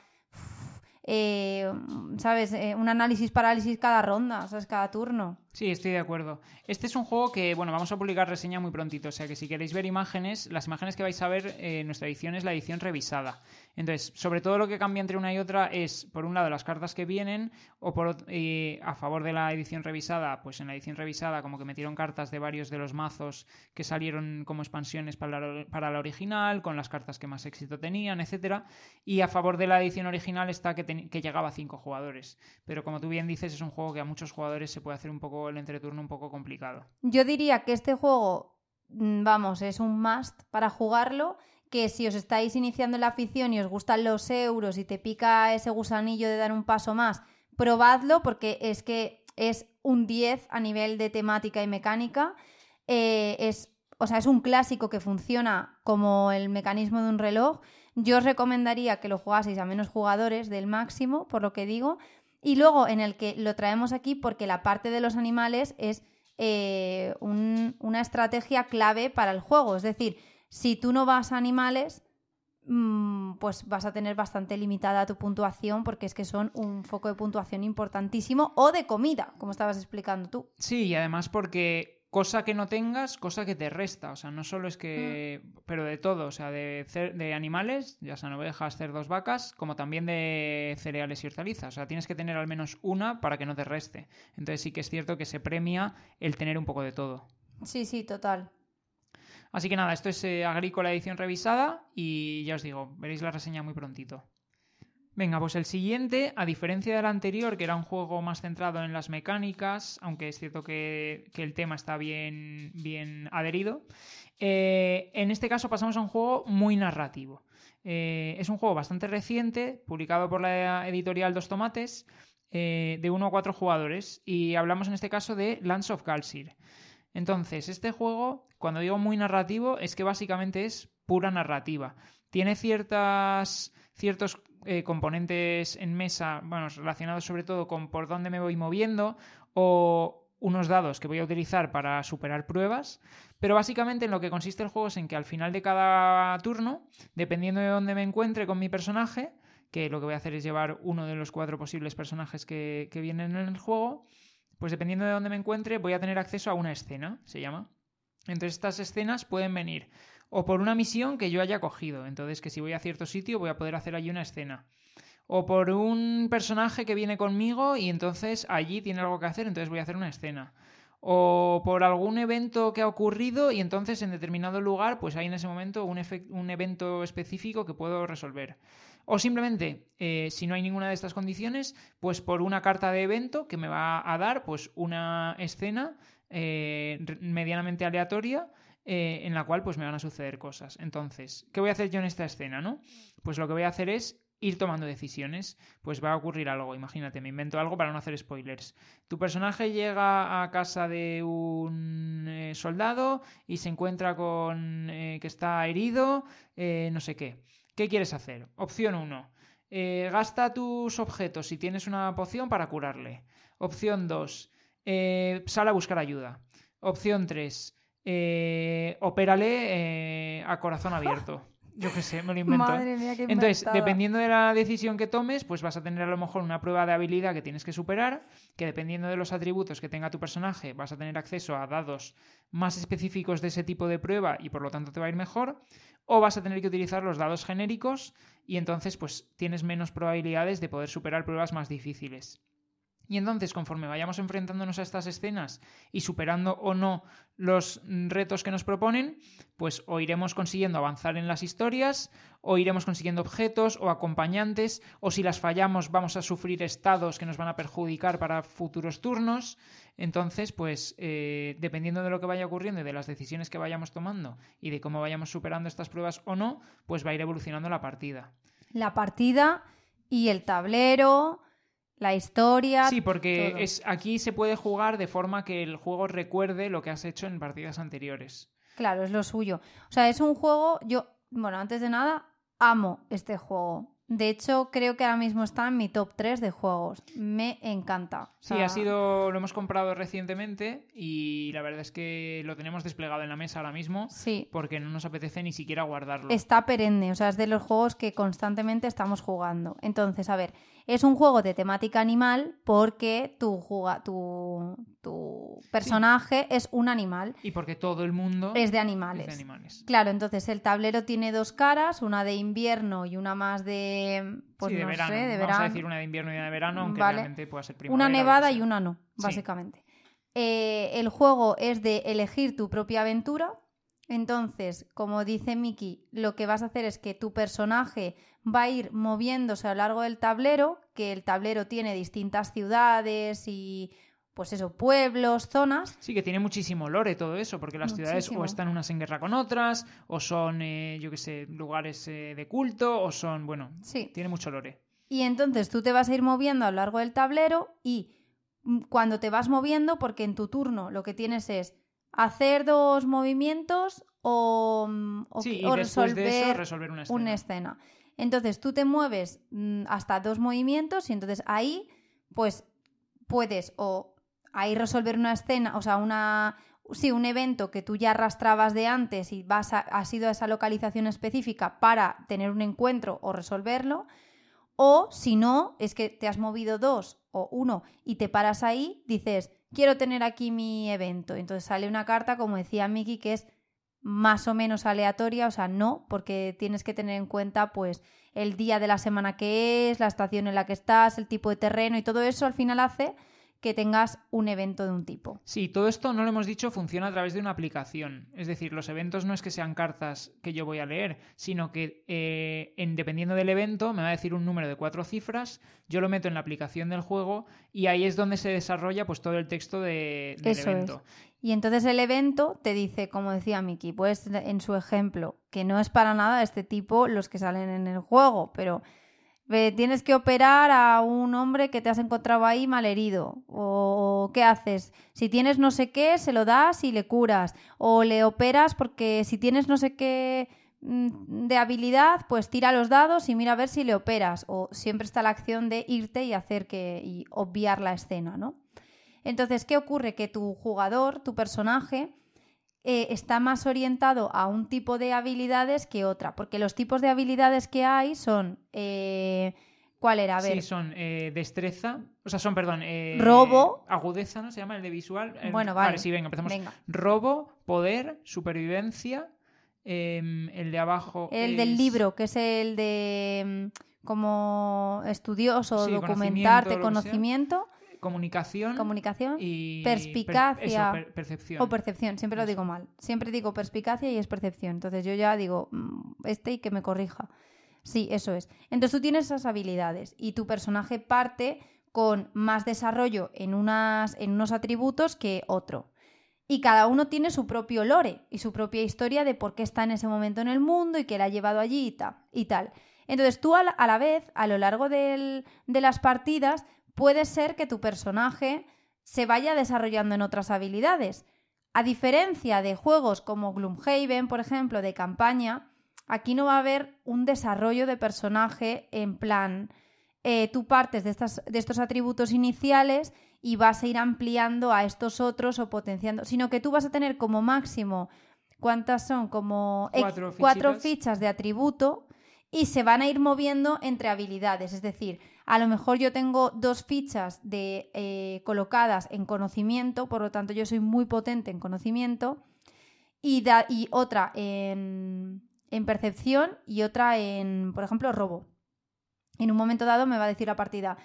eh, ¿sabes? Eh, un análisis parálisis cada ronda, ¿sabes? Cada turno. Sí, estoy de acuerdo. Este es un juego que, bueno, vamos a publicar reseña muy prontito, o sea que si queréis ver imágenes, las imágenes que vais a ver eh, en nuestra edición es la edición revisada. Entonces, sobre todo lo que cambia entre una y otra es, por un lado, las cartas que vienen, o por a favor de la edición revisada, pues en la edición revisada como que metieron cartas de varios de los mazos que salieron como expansiones para la, para la original, con las cartas que más éxito tenían, etcétera. Y a favor de la edición original está que, que llegaba a cinco jugadores. Pero como tú bien dices, es un juego que a muchos jugadores se puede hacer un poco el entreturno un poco complicado. Yo diría que este juego, mm, vamos, es un must para jugarlo. Que si os estáis iniciando en la afición y os gustan los euros y te pica ese gusanillo de dar un paso más, probadlo porque es que es un 10 a nivel de temática y mecánica. Eh, es, o sea, es un clásico que funciona como el mecanismo de un reloj. Yo os recomendaría que lo jugaseis a menos jugadores del máximo, por lo que digo. Y luego en el que lo traemos aquí porque la parte de los animales es eh, un- una estrategia clave para el juego. Es decir, si tú no vas a animales, mm, pues vas a tener bastante limitada tu puntuación porque es que son un foco de puntuación importantísimo o de comida, como estabas explicando tú. Sí, y además porque cosa que no tengas, cosa que te resta. O sea, no solo es que. Pero de todo. O sea, de, de animales, ya sean ovejas, cerdos, vacas, como también de cereales y hortalizas. O sea, tienes que tener al menos una para que no te reste. Entonces sí que es cierto que se premia el tener un poco de todo. Sí, sí, total. Así que nada, esto es eh, Agrícola edición revisada y ya os digo, veréis la reseña muy prontito. Venga, pues el siguiente, a diferencia del anterior, que era un juego más centrado en las mecánicas, aunque es cierto que, que el tema está bien, bien adherido, eh, en este caso pasamos a un juego muy narrativo. Eh, es un juego bastante reciente, publicado por la editorial Dos Tomates, eh, de uno a cuatro jugadores, y hablamos en este caso de Lands of Galsir. Entonces, este juego, cuando digo muy narrativo, es que básicamente es pura narrativa. Tiene ciertas, ciertos eh, componentes en mesa, bueno, relacionados sobre todo con por dónde me voy moviendo o unos dados que voy a utilizar para superar pruebas, pero básicamente en lo que consiste el juego es en que al final de cada turno, dependiendo de dónde me encuentre con mi personaje, que lo que voy a hacer es llevar uno de los cuatro posibles personajes que, que vienen en el juego, pues dependiendo de dónde me encuentre voy a tener acceso a una escena, se llama. Entonces estas escenas pueden venir o por una misión que yo haya cogido. Entonces, que si voy a cierto sitio voy a poder hacer allí una escena. O por un personaje que viene conmigo y entonces allí tiene algo que hacer, entonces voy a hacer una escena. O por algún evento que ha ocurrido y entonces en determinado lugar pues hay en ese momento un, un evento específico que puedo resolver. O simplemente, eh, si no hay ninguna de estas condiciones, pues por una carta de evento que me va a dar pues una escena eh, medianamente aleatoria eh, en la cual pues me van a suceder cosas. Entonces, ¿qué voy a hacer yo en esta escena, no? Pues lo que voy a hacer es ir tomando decisiones, pues va a ocurrir algo, imagínate, me invento algo para no hacer spoilers. Tu personaje llega a casa de un eh, soldado y se encuentra con eh, que está herido, no sé qué. ¿Qué quieres hacer? Opción 1. gasta tus objetos si tienes una poción para curarle. Opción 2. sal a buscar ayuda. Opción 3 eh, opérale eh, a corazón abierto. Yo qué sé, me lo invento. ¿eh? Entonces, dependiendo de la decisión que tomes, pues vas a tener a lo mejor una prueba de habilidad que tienes que superar, que dependiendo de los atributos que tenga tu personaje, vas a tener acceso a dados más específicos de ese tipo de prueba y por lo tanto te va a ir mejor, o vas a tener que utilizar los dados genéricos y entonces pues tienes menos probabilidades de poder superar pruebas más difíciles. Y entonces, conforme vayamos enfrentándonos a estas escenas y superando o no los retos que nos proponen, pues o iremos consiguiendo avanzar en las historias, o iremos consiguiendo objetos o acompañantes, o si las fallamos vamos a sufrir estados que nos van a perjudicar para futuros turnos. Entonces, pues eh, dependiendo de lo que vaya ocurriendo y de las decisiones que vayamos tomando y de cómo vayamos superando estas pruebas o no, pues va a ir evolucionando la partida. La partida y el tablero la historia. Sí, porque es, aquí se puede jugar de forma que el juego recuerde lo que has hecho en partidas anteriores. Claro, es lo suyo. O sea, es un juego. Yo, bueno, antes de nada, amo este juego. De hecho, creo que ahora mismo está en mi top 3 de juegos. Me encanta. Sí, ha sido. Lo hemos comprado recientemente y la verdad es que lo tenemos desplegado en la mesa ahora mismo. Sí. Porque no nos apetece ni siquiera guardarlo. Está perenne, o sea, es de los juegos que constantemente estamos jugando. Entonces, a ver, es un juego de temática animal porque tu, tu, tu personaje es un animal. Y porque todo el mundo es de animales. Es de animales. Claro, entonces el tablero tiene dos caras, una de invierno y una más de. Pues sí, de verano. Sé, de Vamos a decir una de invierno y una de verano, aunque realmente pueda ser primavera. Una nevada y una no, básicamente. Eh, el juego es de elegir tu propia aventura. Entonces, como dice Miki, lo que vas a hacer es que tu personaje va a ir moviéndose a lo largo del tablero, que el tablero tiene distintas ciudades y pues eso, pueblos, zonas. Sí, que tiene muchísimo lore todo eso, porque las ciudades o están unas en guerra con otras, o son, eh, yo qué sé, lugares eh, de culto, o son, bueno, sí. tiene mucho lore. Y entonces tú te vas a ir moviendo a lo largo del tablero y mm, cuando te vas moviendo, porque en tu turno lo que tienes es hacer dos movimientos o, sí, resolver, de eso, resolver una Una escena. Entonces tú te mueves mm, hasta dos movimientos y entonces ahí pues puedes o ahí resolver una escena, o sea, una sí, un evento que tú ya arrastrabas de antes y vas a, has ido a esa localización específica para tener un encuentro o resolverlo. O si no, es que te has movido dos o uno y te paras ahí, dices, quiero tener aquí mi evento. Entonces sale una carta, como decía Miki, que es más o menos aleatoria, o sea, no, porque tienes que tener en cuenta pues el día de la semana que es, la estación en la que estás, el tipo de terreno y todo eso al final hace que tengas un evento de un tipo. Sí, todo esto no lo hemos dicho, funciona a través de una aplicación. Es decir, los eventos no es que sean cartas que yo voy a leer, sino que eh, en, dependiendo del evento me va a decir un número de cuatro cifras, yo lo meto en la aplicación del juego y ahí es donde se desarrolla pues todo el texto de, del Eso evento. es. Y entonces el evento te dice, como decía Miki, pues en su ejemplo, que no es para nada este tipo los que salen en el juego, pero tienes que operar a un hombre que te has encontrado ahí malherido. O ¿qué haces? Si tienes no sé qué, se lo das y le curas. O le operas porque si tienes no sé qué mm, de habilidad, pues tira los dados y mira a ver si le operas. O siempre está la acción de irte y hacer que. y obviar la escena, ¿no? Entonces, ¿qué ocurre? Que tu jugador, tu personaje, eh, está más orientado a un tipo de habilidades que otra, porque los tipos de habilidades que hay son... eh, ¿Cuál era? A ver, Sí, son eh, destreza, o sea, son, perdón, eh, Robo. agudeza, ¿no? Se llama el de visual. El- Bueno, vale. sí, venga, empezamos. venga. Robo, poder, supervivencia, em, el de abajo. El del libro, que es el de mm, como estudioso, Sí, documentarte, conocimiento, Comunicación. comunicación y per- perspicacia eso, per- percepción. o percepción. Siempre lo digo mal. Siempre digo perspicacia y es percepción. Entonces yo ya digo mm, este y que me corrija. Sí, eso es. Entonces tú tienes esas habilidades y tu personaje parte con más desarrollo en, unas, en unos atributos que otro. Y cada uno tiene su propio lore y su propia historia de por qué está en ese momento en el mundo y que la ha llevado allí y, ta- y tal. Entonces tú a la, a la vez, a lo largo del- de las partidas, puede ser que tu personaje se vaya desarrollando en otras habilidades. A diferencia de juegos como Gloomhaven, por ejemplo, de campaña, aquí no va a haber un desarrollo de personaje en plan, eh, tú partes de, estas, de estos atributos iniciales y vas a ir ampliando a estos otros o potenciando, sino que tú vas a tener como máximo, ¿cuántas son? Como ex- Cuatro cuatro fichas de atributo y se van a ir moviendo entre habilidades. Es decir, a lo mejor yo tengo dos fichas de, eh, colocadas en conocimiento, por lo tanto yo soy muy potente en conocimiento, y, da- y otra en, en percepción y otra en, por ejemplo, robo. En un momento dado me va a decir la partida,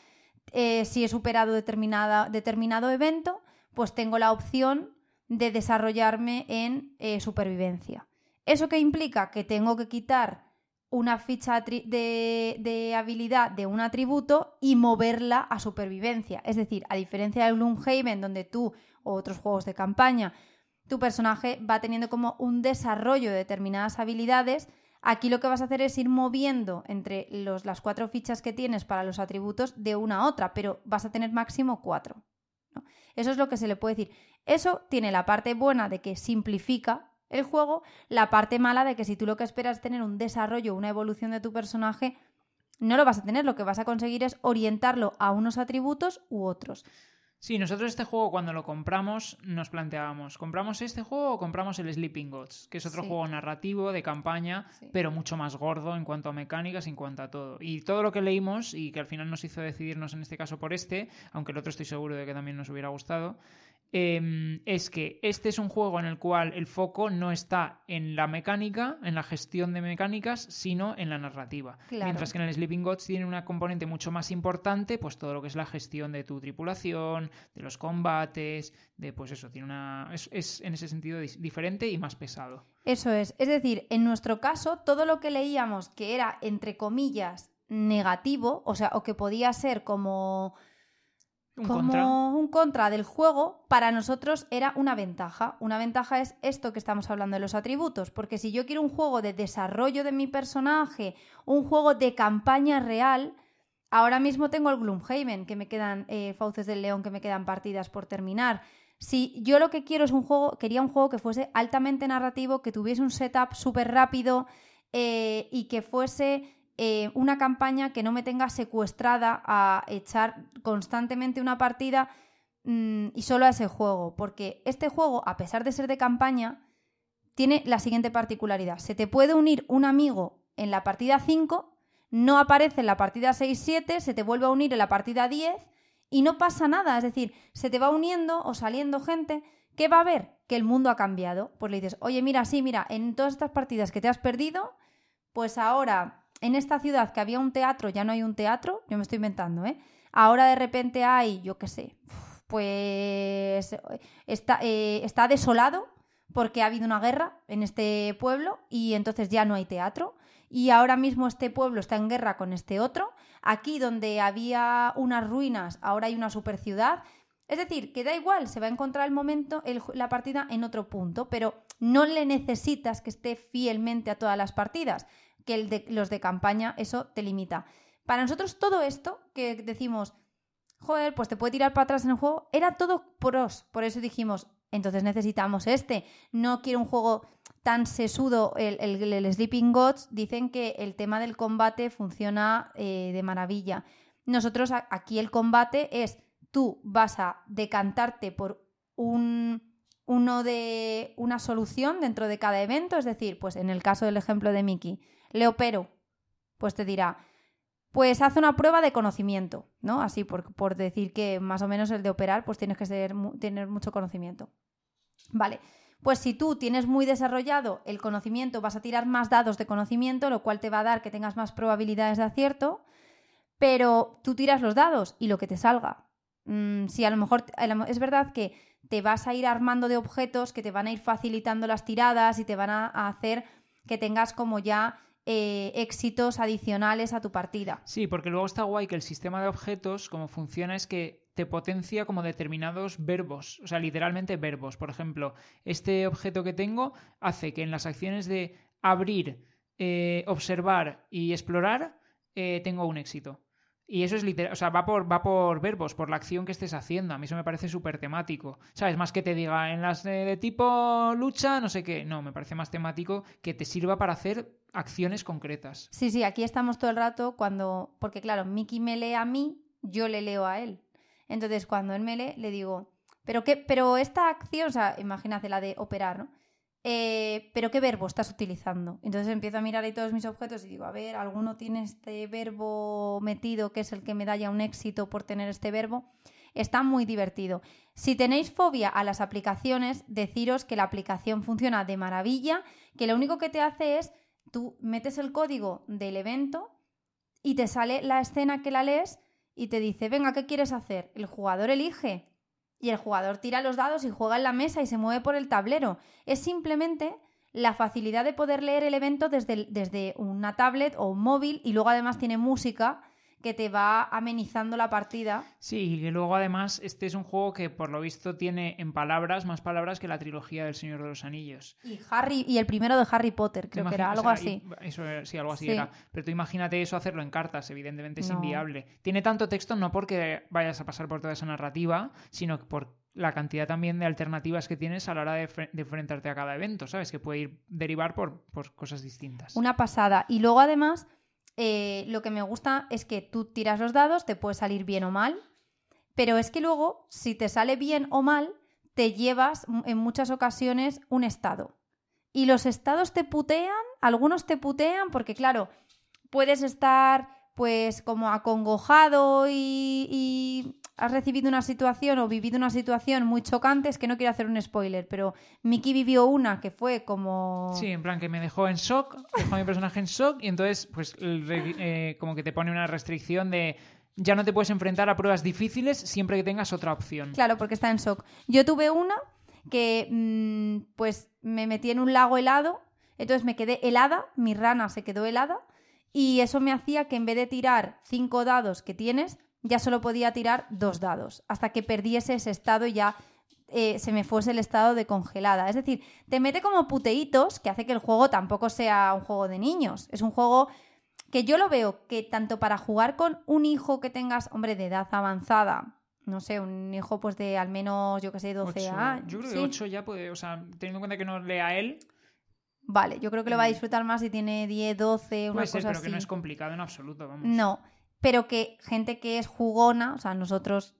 eh, si he superado determinada, determinado evento, pues tengo la opción de desarrollarme en eh, supervivencia. ¿Eso qué implica? Que tengo que quitar una ficha de, de habilidad de un atributo y moverla a supervivencia. Es decir, a diferencia de Gloomhaven, donde tú o otros juegos de campaña, tu personaje va teniendo como un desarrollo de determinadas habilidades, aquí lo que vas a hacer es ir moviendo entre las cuatro fichas que tienes para los atributos de una a otra, pero vas a tener máximo cuatro. Eso es lo que se le puede decir. Eso tiene la parte buena de que simplifica el juego, la parte mala de que si tú lo que esperas es tener un desarrollo, una evolución de tu personaje, no lo vas a tener. Lo que vas a conseguir es orientarlo a unos atributos u otros. Sí, nosotros este juego cuando lo compramos nos planteábamos, ¿compramos este juego o compramos el Sleeping Gods? Que es otro Sí. juego narrativo de campaña, Sí. pero mucho más gordo en cuanto a mecánicas, en cuanto a todo. Y todo lo que leímos y que al final nos hizo decidirnos en este caso por este, aunque el otro estoy seguro de que también nos hubiera gustado, eh, es que este es un juego en el cual el foco no está en la mecánica, en la gestión de mecánicas, sino en la narrativa. Claro. Mientras que en el Sleeping Gods tiene una componente mucho más importante, pues todo lo que es la gestión de tu tripulación, de los combates, de pues eso, tiene una es, es en ese sentido diferente y más pesado. Eso es. Es decir, en nuestro caso, todo lo que leíamos que era, entre comillas, negativo, o sea, o que podía ser como, Un como contra. un contra del juego, para nosotros era una ventaja. Una ventaja es esto que estamos hablando de los atributos, porque si yo quiero un juego de desarrollo de mi personaje, un juego de campaña real, ahora mismo tengo el Gloomhaven, que me quedan eh, Fauces del León, que me quedan partidas por terminar. Si yo lo que quiero es un juego, quería un juego que fuese altamente narrativo, que tuviese un setup súper rápido eh, y que fuese eh, una campaña que no me tenga secuestrada a echar constantemente una partida mm, y solo a ese juego. Porque este juego, a pesar de ser de campaña, tiene la siguiente particularidad. Se te puede unir un amigo en la partida 5, no aparece en la partida 6-7, se te vuelve a unir en la partida 10 y no pasa nada. Es decir, se te va uniendo o saliendo gente. ¿Qué va a ver? Que el mundo ha cambiado. Pues le dices, oye, mira, sí, mira, en todas estas partidas que te has perdido, pues ahora en esta ciudad que había un teatro ya no hay un teatro, yo me estoy inventando, ¿eh? Ahora de repente hay, yo qué sé, pues está, eh, está desolado porque ha habido una guerra en este pueblo y entonces ya no hay teatro. Y ahora mismo este pueblo está en guerra con este otro. Aquí donde había unas ruinas, ahora hay una super ciudad. Es decir, que da igual, se va a encontrar el momento, la partida en otro punto, pero no le necesitas que esté fielmente a todas las partidas, que el de, los de campaña eso te limita. Para nosotros todo esto que decimos, joder, pues te puede tirar para atrás en el juego, era todo pros. Por eso dijimos, entonces necesitamos este. No quiero un juego tan sesudo. El, el, Sleeping Gods dicen que el tema del combate funciona eh, de maravilla. Nosotros aquí el combate es tú vas a decantarte por un uno de una solución dentro de cada evento, es decir, pues en el caso del ejemplo de Mickey, le opero, pues te dirá, pues haz una prueba de conocimiento, ¿no? Así por, por decir que más o menos el de operar, pues tienes que tener mucho conocimiento. Vale, pues si tú tienes muy desarrollado el conocimiento, vas a tirar más dados de conocimiento, lo cual te va a dar que tengas más probabilidades de acierto, pero tú tiras los dados y lo que te salga. Mm, si a lo mejor es verdad que te vas a ir armando de objetos que te van a ir facilitando las tiradas y te van a hacer que tengas como ya eh, éxitos adicionales a tu partida. Sí, porque luego está guay que el sistema de objetos, como funciona, es que te potencia como determinados verbos, o sea, literalmente verbos. Por ejemplo, este objeto que tengo hace que en las acciones de abrir, eh, observar y explorar eh, tengo un éxito. Y eso es literal, o sea, va por, va por verbos, por la acción que estés haciendo. A mí eso me parece súper temático. ¿Sabes? Más que te diga en las de, tipo lucha, no sé qué. No, me parece más temático que te sirva para hacer acciones concretas. Sí, sí, aquí estamos todo el rato cuando. Porque claro, Mickey me lee a mí, yo le leo a él. Entonces, cuando él me lee, le digo, pero qué, pero esta acción, o sea, imagínate la de operar, ¿no? Eh, pero ¿qué verbo estás utilizando? Entonces empiezo a mirar ahí todos mis objetos y digo, a ver, ¿alguno tiene este verbo metido que es el que me da ya un éxito por tener este verbo? Está muy divertido. Si tenéis fobia a las aplicaciones, deciros que la aplicación funciona de maravilla, que lo único que te hace es, tú metes el código del evento y te sale la escena que la lees y te dice, venga, ¿qué quieres hacer? El jugador elige y el jugador tira los dados y juega en la mesa y se mueve por el tablero. Es simplemente la facilidad de poder leer el evento desde, desde una tablet o un móvil y luego además tiene música que te va amenizando la partida. Sí, y que luego además este es un juego que por lo visto tiene en palabras más palabras que la trilogía del Señor de los Anillos. Y Harry y el primero de Harry Potter, creo que era algo así. Eso, sí, algo así era. Pero tú imagínate eso hacerlo en cartas, evidentemente es inviable. Tiene tanto texto no porque vayas a pasar por toda esa narrativa, sino por la cantidad también de alternativas que tienes a la hora de, enfrentarte a cada evento, ¿sabes? Que puede ir derivar por, por cosas distintas. Una pasada. Y luego además eh, lo que me gusta es que tú tiras los dados, te puede salir bien o mal, pero es que luego, si te sale bien o mal, te llevas en muchas ocasiones un estado. Y los estados te putean, algunos te putean, porque claro, puedes estar pues como acongojado y has recibido una situación o vivido una situación muy chocante, es que no quiero hacer un spoiler, pero Mickey vivió una que fue como... Sí, en plan que me dejó en shock, dejó a mi personaje en shock y entonces pues eh, como que te pone una restricción de ya no te puedes enfrentar a pruebas difíciles siempre que tengas otra opción. Claro, porque está en shock. Yo tuve una que mm, pues me metí en un lago helado, entonces me quedé helada, mi rana se quedó helada y eso me hacía que en vez de tirar cinco dados que tienes, ya solo podía tirar dos dados, hasta que perdiese ese estado y ya eh, se me fuese el estado de congelada. Es decir, te mete como puteitos que hace que el juego tampoco sea un juego de niños. Es un juego que yo lo veo que tanto para jugar con un hijo que tengas, hombre, de edad avanzada, no sé, un hijo pues de al menos, yo que sé, 12 años. Yo creo que 8 ya puede, o sea, teniendo en cuenta que no lea él. Vale, yo creo que lo va a mm. disfrutar más si tiene 10, 12, una puede ser, pero que no es complicado en absoluto, vamos. No, pero que gente que es jugona, o sea, nosotros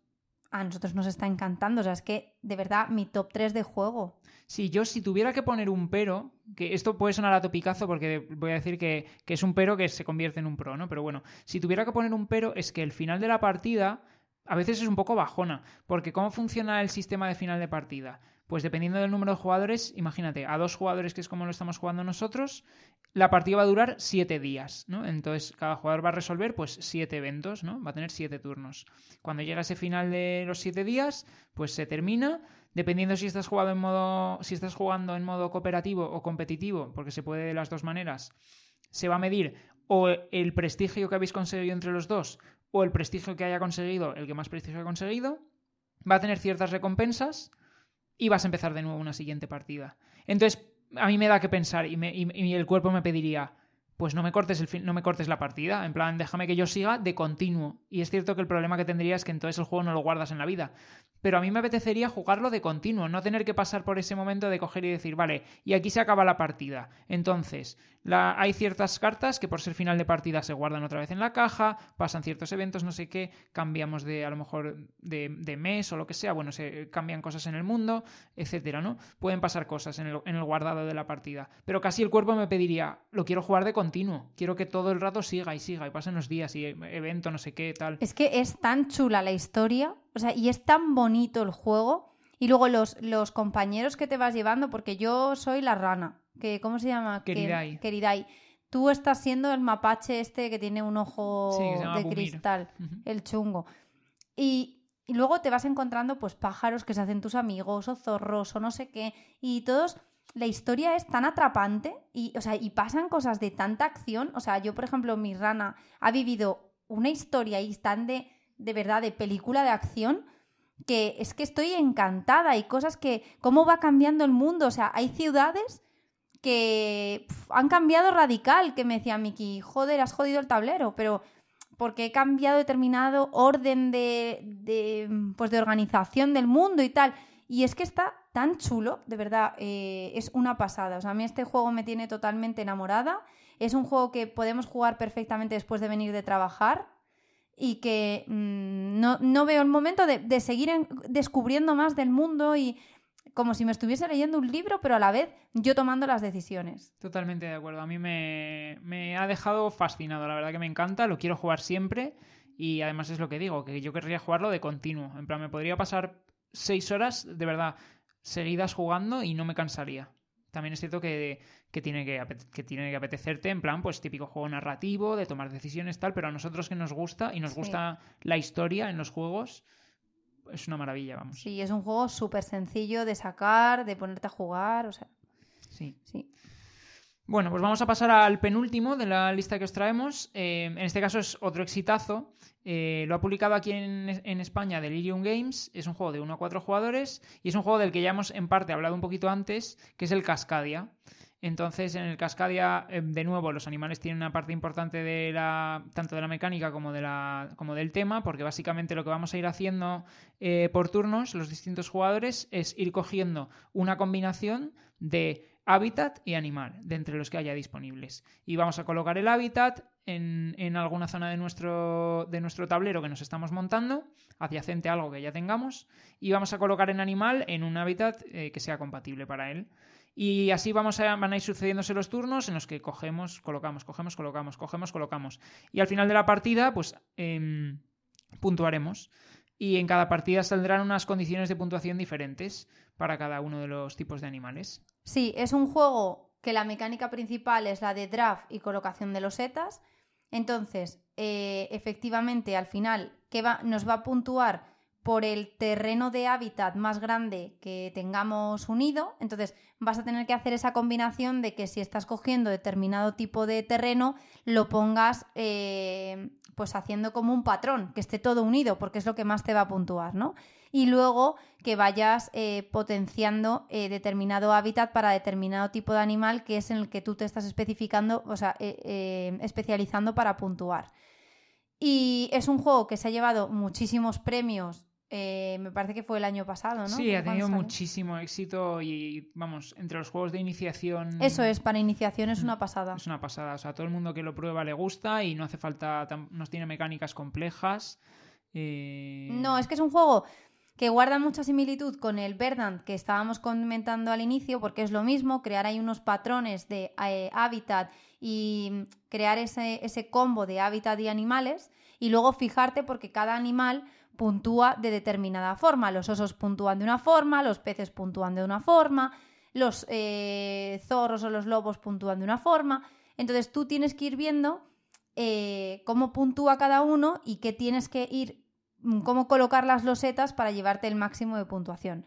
a nosotros nos está encantando. O sea, es que de verdad mi top 3 de juego. Sí, yo si tuviera que poner un pero, que esto puede sonar a topicazo porque voy a decir que, que, es un pero que se convierte en un pro, ¿no? Pero bueno, si tuviera que poner un pero es que el final de la partida a veces es un poco bajona, porque ¿cómo funciona el sistema de final de partida? Pues dependiendo del número de jugadores, imagínate, a dos jugadores, que es como lo estamos jugando nosotros, la partida va a durar siete días, ¿no? Entonces cada jugador va a resolver pues siete eventos, ¿no? Va a tener siete turnos. Cuando llega ese final de los siete días, pues se termina. Dependiendo si estás jugando en modo, si estás jugando en modo cooperativo o competitivo, porque se puede de las dos maneras, se va a medir o el prestigio que habéis conseguido entre los dos o el prestigio que haya conseguido el que más prestigio ha conseguido. Va a tener ciertas recompensas y vas a empezar de nuevo una siguiente partida. Entonces, a mí me da que pensar y, y el cuerpo me pediría, pues no me cortes el no me cortes la partida, en plan, déjame que yo siga de continuo. Y es cierto que el problema que tendría es que entonces el juego no lo guardas en la vida. Pero a mí me apetecería jugarlo de continuo, no tener que pasar por ese momento de coger y decir, vale, y aquí se acaba la partida. Entonces, hay ciertas cartas que por ser final de partida se guardan otra vez en la caja, pasan ciertos eventos, no sé qué, cambiamos de a lo mejor de, de mes o lo que sea, bueno, se cambian cosas en el mundo, etcétera, ¿no? Pueden pasar cosas en el, en el guardado de la partida. Pero casi el cuerpo me pediría, lo quiero jugar de continuo, quiero que todo el rato siga y siga y pasen los días y evento, no sé qué, tal. Es que es tan chula la historia, o sea, y es tan bonito el juego. Y luego los, los compañeros que te vas llevando, porque yo soy la rana que ¿cómo se llama? Queridai. Queridai. Tú estás siendo el mapache este que tiene un ojo de cristal, el chungo. Y, y, luego te vas encontrando pues pájaros que se hacen tus amigos o zorros o no sé qué y todos la historia es tan atrapante y o sea, y pasan cosas de tanta acción, o sea, yo por ejemplo mi rana ha vivido una historia y tan de de verdad de película de acción que es que estoy encantada. Y cosas que cómo va cambiando el mundo, o sea, hay ciudades que han cambiado radical, que me decía Miki, joder, has jodido el tablero, pero porque he cambiado determinado orden de, de, pues de organización del mundo y tal. Y es que está tan chulo, de verdad, eh, es una pasada. O sea, a mí este juego me tiene totalmente enamorada. Es un juego que podemos jugar perfectamente después de venir de trabajar y que mm, no, no, veo el momento de, de seguir descubriendo más del mundo y como si me estuviese leyendo un libro, pero a la vez yo tomando las decisiones. Totalmente de acuerdo. A mí me, ha dejado fascinado. La verdad que me encanta, lo quiero jugar siempre. Y además es lo que digo, que yo querría jugarlo de continuo. En plan, me podría pasar seis horas de verdad seguidas jugando y no me cansaría. También es cierto que, tiene que, que, tiene que apetecerte, en plan, pues típico juego narrativo, de tomar decisiones, tal, pero a nosotros que nos gusta y nos gusta la historia en los juegos, es una maravilla, vamos. Sí, es un juego súper sencillo de sacar, de ponerte a jugar, o sea. Sí. Sí. Bueno, pues vamos a pasar al penúltimo de la lista que os traemos. Eh, en este caso es otro exitazo. Eh, lo ha publicado aquí en, España Delirium Games. Es un juego de 1 a 4 jugadores y es un juego del que ya hemos en parte hablado un poquito antes, que es el Cascadia. Entonces, en el Cascadia, eh, de nuevo, los animales tienen una parte importante de la, tanto de la mecánica como, de la, como del tema, porque básicamente lo que vamos a ir haciendo por turnos, los distintos jugadores, es ir cogiendo una combinación de hábitat y animal, de entre los que haya disponibles. Y vamos a colocar el hábitat en, en, alguna zona de nuestro, de nuestro tablero que nos estamos montando, adyacente a algo que ya tengamos, y vamos a colocar el animal en un hábitat eh, que sea compatible para él. Y así vamos a, van a ir sucediéndose los turnos en los que cogemos, colocamos, cogemos, colocamos, cogemos, colocamos. Y al final de la partida, pues em, puntuaremos. Y en cada partida saldrán unas condiciones de puntuación diferentes para cada uno de los tipos de animales. Sí, es un juego que la mecánica principal es la de draft y colocación de los setas. Entonces, eh, efectivamente, al final, ¿qué va, nos va a puntuar por el terreno de hábitat más grande que tengamos unido. Entonces vas a tener que hacer esa combinación de que si estás cogiendo determinado tipo de terreno, lo pongas eh, pues haciendo como un patrón, que esté todo unido, porque es lo que más te va a puntuar, ¿no? Y luego que vayas eh, potenciando eh, determinado hábitat para determinado tipo de animal que es en el que tú te estás especificando, o sea, especializando para puntuar. Y es un juego que se ha llevado muchísimos premios eh, me parece que fue el año pasado, ¿no? Sí, ha tenido muchísimo éxito y, vamos, entre los juegos de iniciación... Eso es, para iniciación es una pasada. Es una pasada, o sea, todo el mundo que lo prueba le gusta y no hace falta, no tiene mecánicas complejas. Eh, no, es que es un juego que guarda mucha similitud con el Verdant que estábamos comentando al inicio, porque es lo mismo, crear ahí unos patrones de eh, hábitat y crear ese, ese combo de hábitat y animales, y luego fijarte porque cada animal puntúa de determinada forma. Los osos puntúan de una forma, los peces puntúan de una forma, los eh, zorros o los lobos puntúan de una forma. Entonces tú tienes que ir viendo eh, cómo puntúa cada uno y qué tienes que ir, mm, cómo colocar las losetas para llevarte el máximo de puntuación.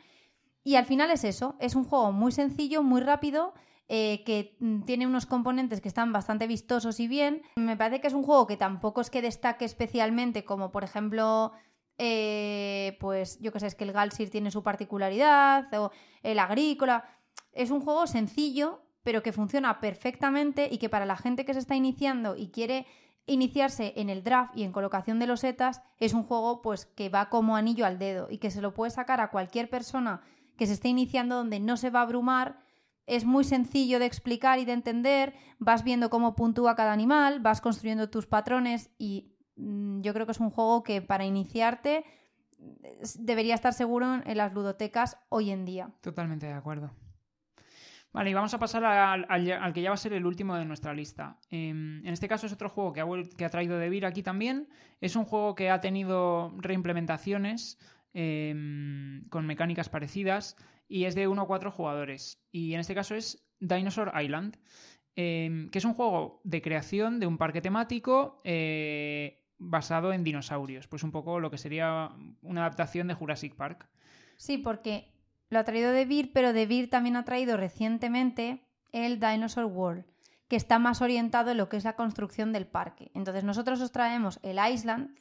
Y al final es eso, es un juego muy sencillo, muy rápido, eh, que mm, tiene unos componentes que están bastante vistosos y bien. Me parece que es un juego que tampoco es que destaque especialmente, como por ejemplo, eh, pues yo que sé, es que el Galsir tiene su particularidad, o el Agrícola. Es un juego sencillo, pero que funciona perfectamente y que para la gente que se está iniciando y quiere iniciarse en el draft y en colocación de losetas, es un juego pues que va como anillo al dedo y que se lo puede sacar a cualquier persona que se esté iniciando donde no se va a abrumar, es muy sencillo de explicar y de entender, vas viendo cómo puntúa cada animal, vas construyendo tus patrones y yo creo que es un juego que para iniciarte debería estar seguro en las ludotecas hoy en día. Totalmente de acuerdo. Vale, y vamos a pasar al, que ya va a ser el último de nuestra lista. Em, en este caso es otro juego que ha, que ha traído De aquí también. Es un juego que ha tenido reimplementaciones Em, con mecánicas parecidas y es de 1 a 4 jugadores. Y en este caso es Dinosaur Island, em, que es un juego de creación de un parque temático eh, basado en dinosaurios. Pues un poco lo que sería una adaptación de Jurassic Park. Sí, porque lo ha traído De Beer, pero De Beer también ha traído recientemente el Dinosaur World, que está más orientado en lo que es la construcción del parque. Entonces nosotros os traemos el Island,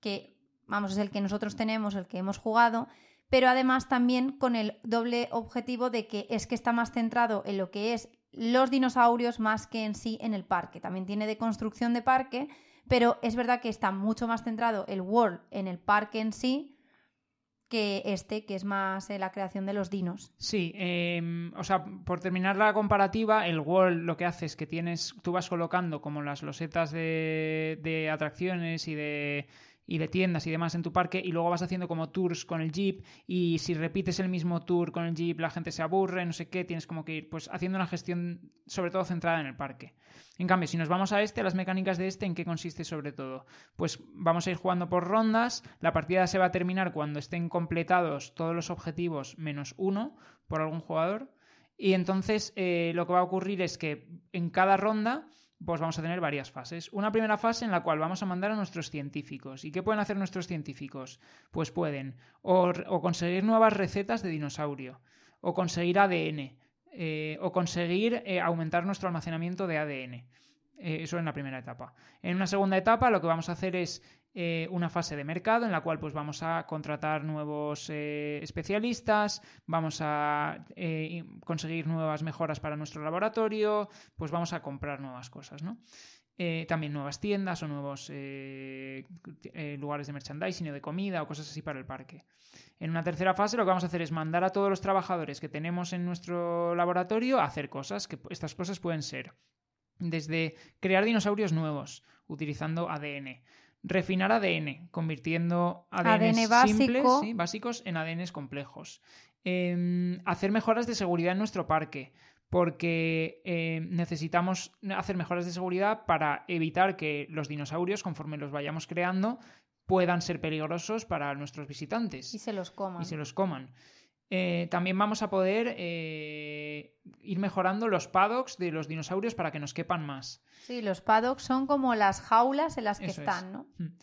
que vamos, es el que nosotros tenemos, el que hemos jugado, pero además también con el doble objetivo de que es que está más centrado en lo que es los dinosaurios más que en sí en el parque. También tiene de construcción de parque, pero es verdad que está mucho más centrado el World en el parque en sí que este, que es más la creación de los dinos. Sí, em, o sea, por terminar la comparativa, el World lo que hace es que tienes, tú vas colocando como las losetas de atracciones y de y de tiendas y demás en tu parque y luego vas haciendo como tours con el jeep y si repites el mismo tour con el jeep la gente se aburre, no sé qué, tienes como que ir pues haciendo una gestión sobre todo centrada en el parque. En cambio, si nos vamos a este, las mecánicas de este, ¿en qué consiste sobre todo? Pues vamos a ir jugando por rondas, la partida se va a terminar cuando estén completados todos los objetivos menos uno por algún jugador y entonces eh, lo que va a ocurrir es que en cada ronda pues vamos a tener varias fases. Una primera fase en la cual vamos a mandar a nuestros científicos. ¿Y qué pueden hacer nuestros científicos? Pues pueden o, conseguir nuevas recetas de dinosaurio, o conseguir ADN, eh, o conseguir eh, aumentar nuestro almacenamiento de ADN. Eh, eso en la primera etapa. En una segunda etapa lo que vamos a hacer es eh, una fase de mercado en la cual pues vamos a contratar nuevos eh, especialistas, vamos a eh, conseguir nuevas mejoras para nuestro laboratorio, pues vamos a comprar nuevas cosas, ¿no? también nuevas tiendas o nuevos lugares de merchandising o de comida o cosas así para el parque. En una tercera fase lo que vamos a hacer es mandar a todos los trabajadores que tenemos en nuestro laboratorio a hacer cosas, que estas cosas pueden ser desde crear dinosaurios nuevos utilizando ADN, refinar ADN, convirtiendo ADN, simples, básicos en ADNs complejos. Em, hacer mejoras de seguridad en nuestro parque, porque em, necesitamos hacer mejoras de seguridad para evitar que los dinosaurios, conforme los vayamos creando, puedan ser peligrosos para nuestros visitantes. Y se los coman. Y se los coman. Eh, también vamos a poder eh, ir mejorando los paddocks de los dinosaurios para que nos quepan más. Sí, los paddocks son como las jaulas en las que están, ¿no? Hmm.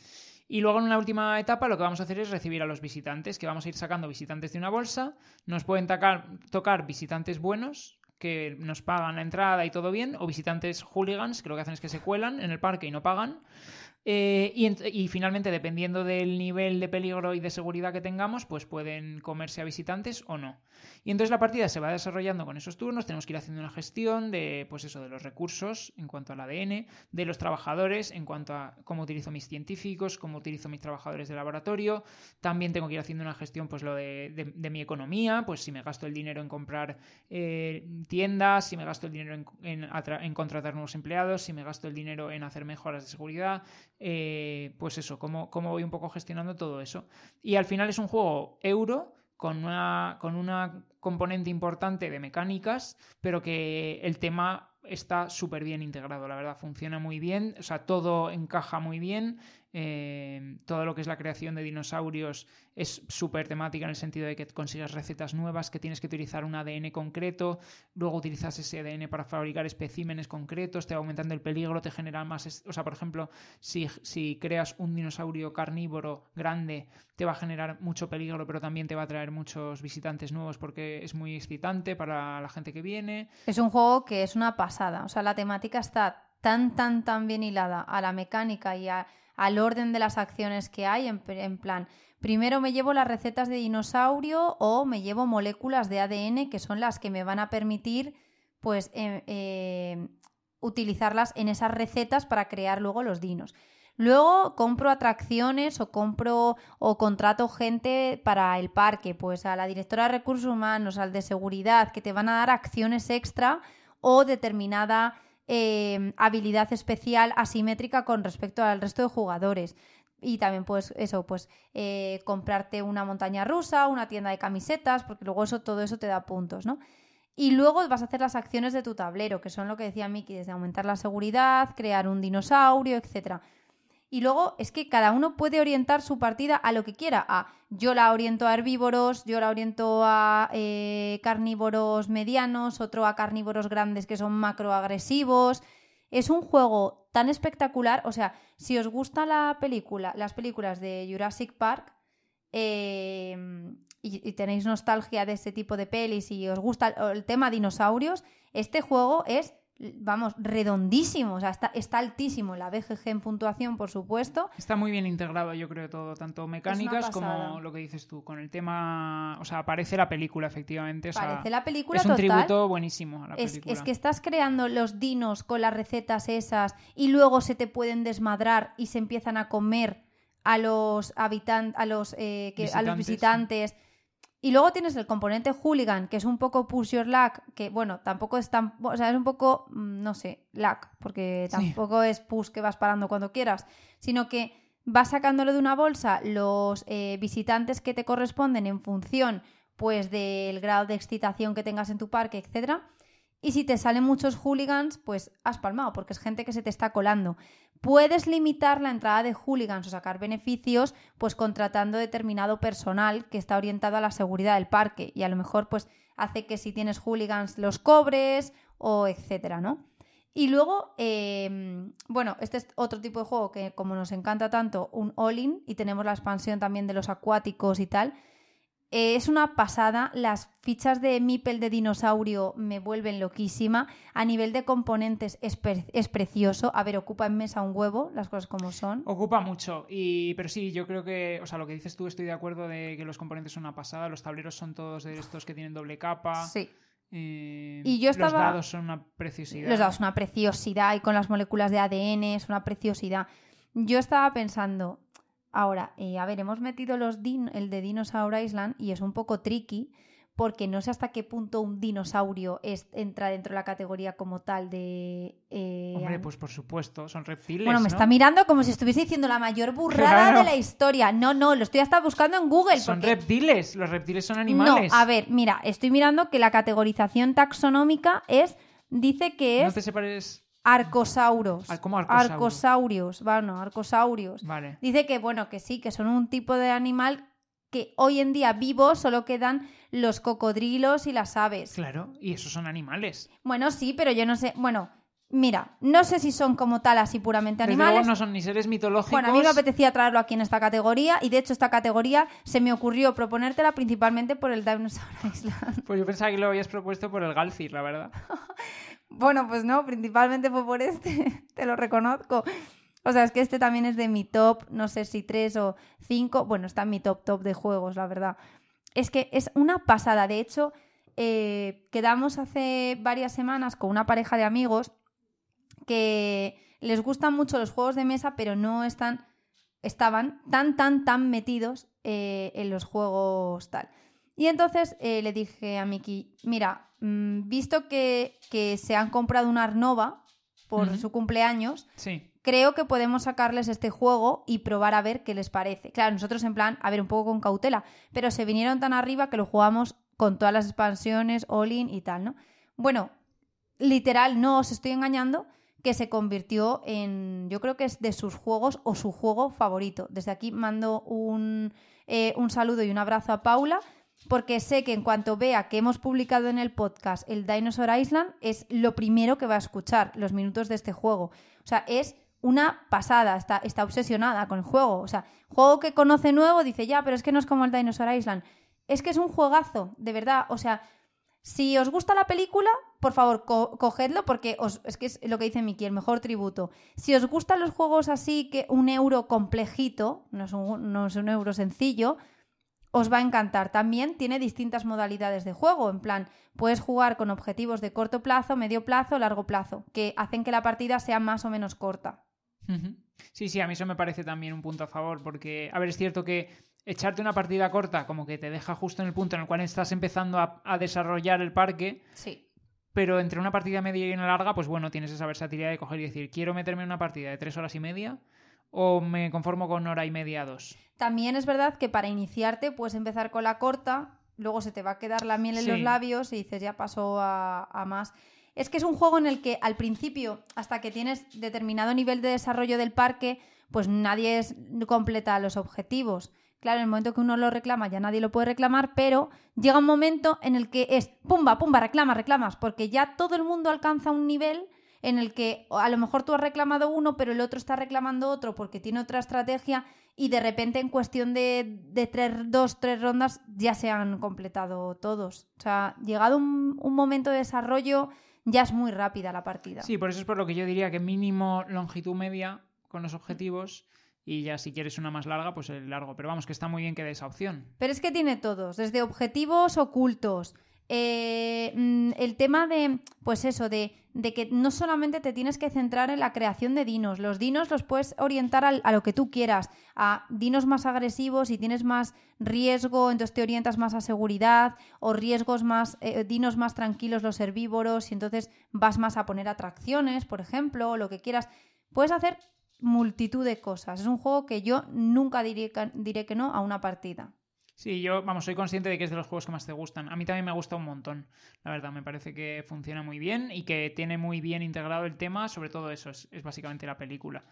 Y luego en una última etapa lo que vamos a hacer es recibir a los visitantes, que vamos a ir sacando visitantes de una bolsa. Nos pueden tocar visitantes buenos, que nos pagan la entrada y todo bien, o visitantes hooligans, que lo que hacen es que se cuelan en el parque y no pagan. Eh, y, finalmente, dependiendo del nivel de peligro y de seguridad que tengamos, pues pueden comerse a visitantes o no. Y entonces la partida se va desarrollando con esos turnos, tenemos que ir haciendo una gestión de, pues eso, de los recursos en cuanto al ADN, de los trabajadores en cuanto a cómo utilizo mis científicos, cómo utilizo mis trabajadores de laboratorio. También tengo que ir haciendo una gestión, pues lo de, mi economía, pues si me gasto el dinero en comprar eh, tiendas, si me gasto el dinero en contratar nuevos empleados, si me gasto el dinero en hacer mejoras de seguridad eh, pues eso, cómo, voy un poco gestionando todo eso. Y al final es un juego euro con una, con una componente importante de mecánicas, pero que el tema está súper bien integrado, la verdad, funciona muy bien, o sea, todo encaja muy bien, eh, todo lo que es la creación de dinosaurios es súper temática en el sentido de que consigues recetas nuevas, que tienes que utilizar un ADN concreto, luego utilizas ese ADN para fabricar especímenes concretos, te va aumentando el peligro, te genera más... O sea, por ejemplo, si, si creas un dinosaurio carnívoro grande, te va a generar mucho peligro, pero también te va a traer muchos visitantes nuevos porque es muy excitante para la gente que viene. Es un juego que es una pasada, o sea, la temática está tan, tan, tan bien hilada a la mecánica y a al orden de las acciones que hay, en, plan, primero me llevo las recetas de dinosaurio o me llevo moléculas de ADN que son las que me van a permitir, pues, eh, eh, utilizarlas en esas recetas para crear luego los dinos. Luego compro atracciones o compro o contrato gente para el parque, pues a la directora de recursos humanos, al de seguridad, que te van a dar acciones extra o determinada Em, habilidad especial asimétrica con respecto al resto de jugadores. Y también, pues, eso, pues, eh, comprarte una montaña rusa, una tienda de camisetas, porque luego eso, todo eso te da puntos, ¿no? Y luego vas a hacer las acciones de tu tablero, que son lo que decía Miki, desde aumentar la seguridad, crear un dinosaurio, etcétera. Y luego es que cada uno puede orientar su partida a lo que quiera. A yo la oriento a herbívoros, yo la oriento a eh, carnívoros medianos, otro a carnívoros grandes que son macroagresivos. Es un juego tan espectacular. O sea, si os gusta la película, las películas de Jurassic Park, em, y, tenéis nostalgia de ese tipo de pelis y os gusta el tema dinosaurios, este juego es vamos, redondísimo, o sea, está, está altísimo la BGG en puntuación, por supuesto. Está muy bien integrado, yo creo, todo, tanto mecánicas como lo que dices tú, con el tema, o sea, aparece la película, efectivamente. O Parece la película Es un tributo buenísimo a la es, película. Es que estás creando los dinos con las recetas esas y luego se te pueden desmadrar y se empiezan a comer a los habitantes, a los, eh, que, a los visitantes. Y luego tienes el componente hooligan, que es un poco push your luck, que bueno, tampoco es tan. O sea, es un poco, mm, no sé, luck, porque tampoco es push que vas parando cuando quieras, sino que vas sacándolo de una bolsa los eh, visitantes que te corresponden en función pues del grado de excitación que tengas en tu parque, etcétera. Y si te salen muchos hooligans, pues has palmado, porque es gente que se te está colando. Puedes limitar la entrada de hooligans o sacar beneficios, pues contratando determinado personal que está orientado a la seguridad del parque. Y a lo mejor, pues, hace que si tienes hooligans los cobres o etcétera, ¿no? Y luego, em, bueno, este es otro tipo de juego que como nos encanta tanto, un all-in, y tenemos la expansión también de los acuáticos y tal, eh, es una pasada. Las fichas de Mipel de dinosaurio me vuelven loquísima. A nivel de componentes es, precioso. A ver, ocupa en mesa un huevo, las cosas como son. Ocupa mucho. Y, pero sí, yo creo que, o sea, lo que dices tú, estoy de acuerdo de que los componentes son una pasada. Los tableros son todos de estos que tienen doble capa. Sí. Eh, y yo estaba... Los dados son una preciosidad. Los dados son una preciosidad y con las moléculas de ADN es una preciosidad. Yo estaba pensando, Ahora, eh, a ver, hemos metido los el de Dinosaur Island y es un poco tricky porque no sé hasta qué punto un dinosaurio es, entra dentro de la categoría como tal de... Eh, Hombre, pues por supuesto, son reptiles. Bueno, me está mirando como si estuviese diciendo la mayor burrada de la historia. No, no, lo estoy hasta buscando en Google. Son reptiles, los reptiles son animales. No, a ver, mira, estoy mirando que la categorización taxonómica es... Dice que es... No te separes Arcosauros. ¿Cómo arcosaurios? Bueno, arcosaurios. Vale. Dice que, bueno, que sí, que son un tipo de animal que hoy en día vivo solo quedan los cocodrilos y las aves. Claro, y esos son animales. Bueno, sí, pero yo no sé. Bueno, mira, no sé si son como tal así puramente animales. no son ni seres mitológicos. Bueno, a mí me apetecía traerlo aquí en esta categoría y de hecho esta categoría se me ocurrió proponértela principalmente por el Dinosaur Island. Pues yo pensaba que lo habías propuesto por el Galfir, la verdad. Bueno, pues no, principalmente fue por este, te lo reconozco. O sea, es que este también es de mi top, no sé si tres o cinco, bueno, está en mi top top de juegos, la verdad. Es que es una pasada, de hecho, eh, quedamos hace varias semanas con una pareja de amigos que les gustan mucho los juegos de mesa, pero no están, estaban tan, tan, tan metidos eh, en los juegos tal. Y entonces eh, le dije a Miki, mira, mm, visto que, se han comprado una Arnova por su cumpleaños, creo que podemos sacarles este juego y probar a ver qué les parece. Claro, nosotros en plan, a ver, un poco con cautela, pero se vinieron tan arriba que lo jugamos con todas las expansiones, all-in y tal, ¿no? Bueno, literal, no os estoy engañando, que se convirtió en, yo creo que es de sus juegos o su juego favorito. Desde aquí mando un, eh, un saludo y un abrazo a Paula, porque sé que en cuanto vea que hemos publicado en el podcast el Dinosaur Island, es lo primero que va a escuchar, los minutos de este juego. O sea, es una pasada, está, está obsesionada con el juego. O sea, juego que conoce nuevo, dice, ya, pero es que no es como el Dinosaur Island. Es que es un juegazo, de verdad. O sea, si os gusta la película, por favor, cogedlo porque es que es lo que dice Miki, el mejor tributo. Si os gustan los juegos así, que un euro complejito, no es un, no es un euro sencillo, os va a encantar. También tiene distintas modalidades de juego, en plan, puedes jugar con objetivos de corto plazo, medio plazo, largo plazo, que hacen que la partida sea más o menos corta. Sí, sí, a mí eso me parece también un punto a favor, porque, a ver, es cierto que echarte una partida corta como que te deja justo en el punto en el cual estás empezando a, desarrollar el parque. Sí. Pero entre una partida media y una larga, pues bueno, tienes esa versatilidad de coger y decir, quiero meterme en una partida de tres horas y media o me conformo con hora y media, dos. También es verdad que para iniciarte puedes empezar con la corta, luego se te va a quedar la miel en los labios y dices, ya pasó a, a más. Es que es un juego en el que al principio, hasta que tienes determinado nivel de desarrollo del parque, pues nadie es, completa los objetivos. Claro, en el momento que uno lo reclama ya nadie lo puede reclamar, pero llega un momento en el que es pumba, pumba, reclama, reclamas, porque ya todo el mundo alcanza un nivel en el que a lo mejor tú has reclamado uno, pero el otro está reclamando otro porque tiene otra estrategia y de repente en cuestión de, de tres, dos, tres rondas ya se han completado todos. O sea, llegado un, un momento de desarrollo ya es muy rápida la partida. Sí, por eso es por lo que yo diría que mínimo longitud media con los objetivos y ya si quieres una más larga, pues el largo. Pero vamos, que está muy bien que dé esa opción. Pero es que tiene todos, desde objetivos ocultos. Eh, mm, el tema de, pues eso, de, que no solamente te tienes que centrar en la creación de dinos, los dinos los puedes orientar a, lo que tú quieras, a dinos más agresivos y tienes más riesgo, entonces te orientas más a seguridad, o riesgos más, eh, dinos más tranquilos los herbívoros y entonces vas más a poner atracciones, por ejemplo, o lo que quieras. Puedes hacer multitud de cosas. Es un juego que yo nunca diré que no a una partida. Sí, yo, vamos, soy consciente de que es de los juegos que más te gustan. A mí también me gusta un montón, la verdad. Me parece que funciona muy bien y que tiene muy bien integrado el tema, sobre todo eso, es, básicamente la película.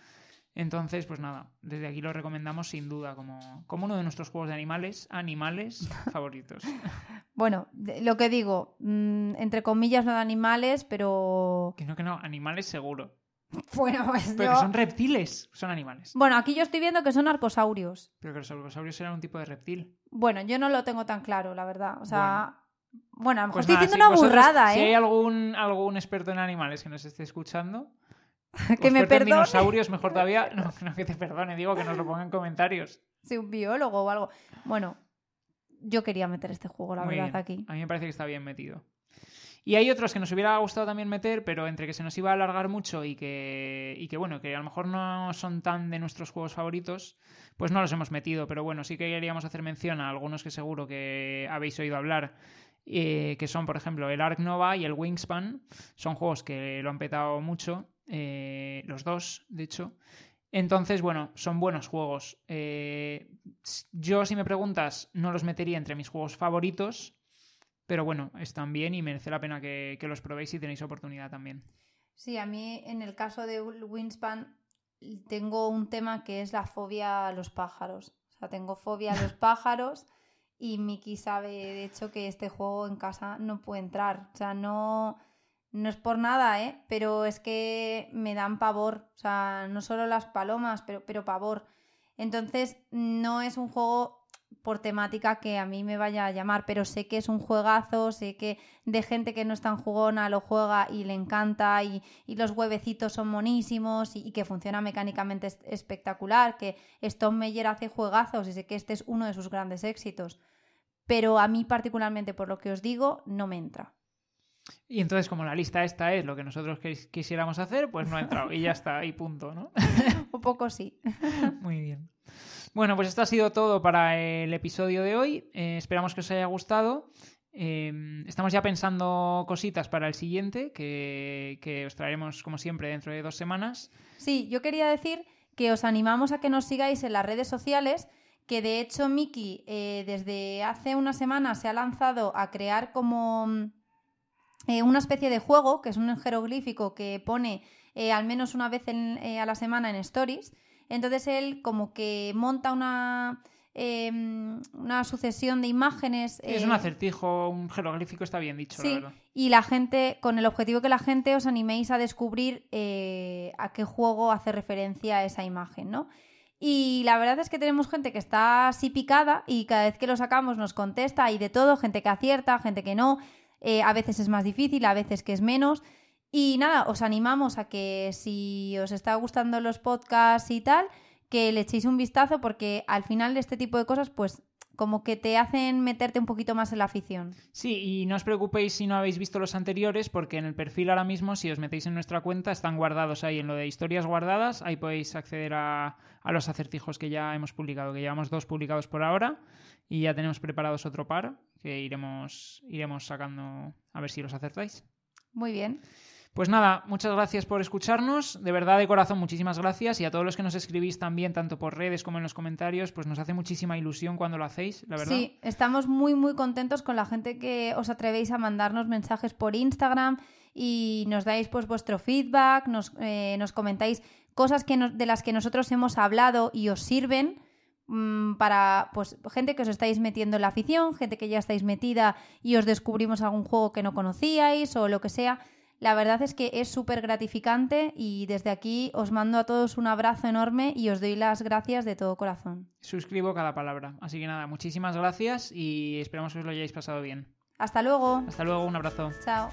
Entonces, pues nada, desde aquí lo recomendamos sin duda como, como uno de nuestros juegos de animales, animales favoritos. bueno, lo que digo, mm, entre comillas no de animales, pero... Que no, que no, animales seguro. Bueno, pues Pero son reptiles, son animales. Bueno, aquí yo estoy viendo que son arcosaurios. Pero que los arcosaurios eran un tipo de reptil. Bueno, yo no lo tengo tan claro, la verdad. O sea, bueno, a lo mejor pues estoy diciendo una burrada, ¿eh? Si hay algún, algún experto en animales que nos esté escuchando, que me perdone. dinosaurios, mejor todavía. No, no que te perdone, digo que nos lo ponga en comentarios. Sí, un biólogo o algo. Bueno, yo quería meter este juego, la verdad, aquí. A mí me parece que está bien metido. Y hay otros que nos hubiera gustado también meter, pero entre que se nos iba a alargar mucho y que, y que bueno, que a lo mejor no son tan de nuestros juegos favoritos, pues no los hemos metido. Pero bueno, sí que queríamos hacer mención a algunos que seguro que habéis oído hablar. Eh, que son, por ejemplo, el Ark Nova y el Wingspan. Son juegos que lo han petado mucho, eh, los dos, de hecho. Entonces, bueno, son buenos juegos. Eh, yo, si me preguntas, no los metería entre mis juegos favoritos, pero bueno, están bien y merece la pena que, los probéis si tenéis oportunidad también. Sí, a mí en el caso de Winspan tengo un tema que es la fobia a los pájaros. O sea, tengo fobia a los pájaros y Miki sabe de hecho que este juego en casa no puede entrar. O sea, no, no es por nada, ¿eh? Pero es que me dan pavor. O sea, no solo las palomas, pero, pero pavor. Entonces, no es un juego por temática que a mí me vaya a llamar, pero sé que es un juegazo, sé que de gente que no es tan jugona lo juega y le encanta y, los huevecitos son monísimos y, que funciona mecánicamente espectacular, que Stone Meyer hace juegazos y sé que este es uno de sus grandes éxitos, pero a mí particularmente por lo que os digo no me entra. Y entonces, como la lista esta es lo que nosotros quisiéramos hacer, pues no ha entrado y ya está, y punto, ¿no? Un poco sí. Muy bien. Bueno, pues esto ha sido todo para el episodio de hoy. Eh, esperamos que os haya gustado. Eh, estamos ya pensando cositas para el siguiente, que, os traeremos como siempre dentro de dos semanas. Sí, yo quería decir que os animamos a que nos sigáis en las redes sociales, que de hecho Miki eh, desde hace una semana se ha lanzado a crear como eh, una especie de juego, que es un jeroglífico que pone al menos una vez a la semana en stories. Entonces él como que monta una, em, una sucesión de imágenes. Es eh, un acertijo, un jeroglífico, está bien dicho, Sí, y la gente, con el objetivo que la gente os animéis a descubrir eh, a qué juego hace referencia esa imagen, ¿no? Y la verdad es que tenemos gente que está así picada y cada vez que lo sacamos nos contesta, hay de todo, gente que acierta, gente que no, eh, a veces es más difícil, a veces que es menos. Y nada, os animamos a que si os está gustando los podcasts y tal, que le echéis un vistazo porque al final de este tipo de cosas, pues como que te hacen meterte un poquito más en la afición. Sí, y no os preocupéis si no habéis visto los anteriores, porque en el perfil ahora mismo, si os metéis en nuestra cuenta, están guardados ahí en lo de historias guardadas. Ahí podéis acceder a, a los acertijos que ya hemos publicado, que llevamos dos publicados por ahora, y ya tenemos preparados otro par que iremos, iremos sacando a ver si los acertáis. Muy bien. Pues nada, muchas gracias por escucharnos. De verdad, de corazón, muchísimas gracias. Y a todos los que nos escribís también, tanto por redes como en los comentarios, pues nos hace muchísima ilusión cuando lo hacéis, la verdad. Sí, estamos muy, muy contentos con la gente que os atrevéis a mandarnos mensajes por Instagram y nos dais pues vuestro feedback, nos, eh, nos comentáis cosas que de las que nosotros hemos hablado y os sirven mm, para pues gente que os estáis metiendo en la afición, gente que ya estáis metida y os descubrimos algún juego que no conocíais o lo que sea. La verdad es que es súper gratificante y desde aquí os mando a todos un abrazo enorme y os doy las gracias de todo corazón. Suscribo cada palabra. Así que nada, muchísimas gracias y esperamos que os lo hayáis pasado bien. Hasta luego. Hasta luego, un abrazo. Chao.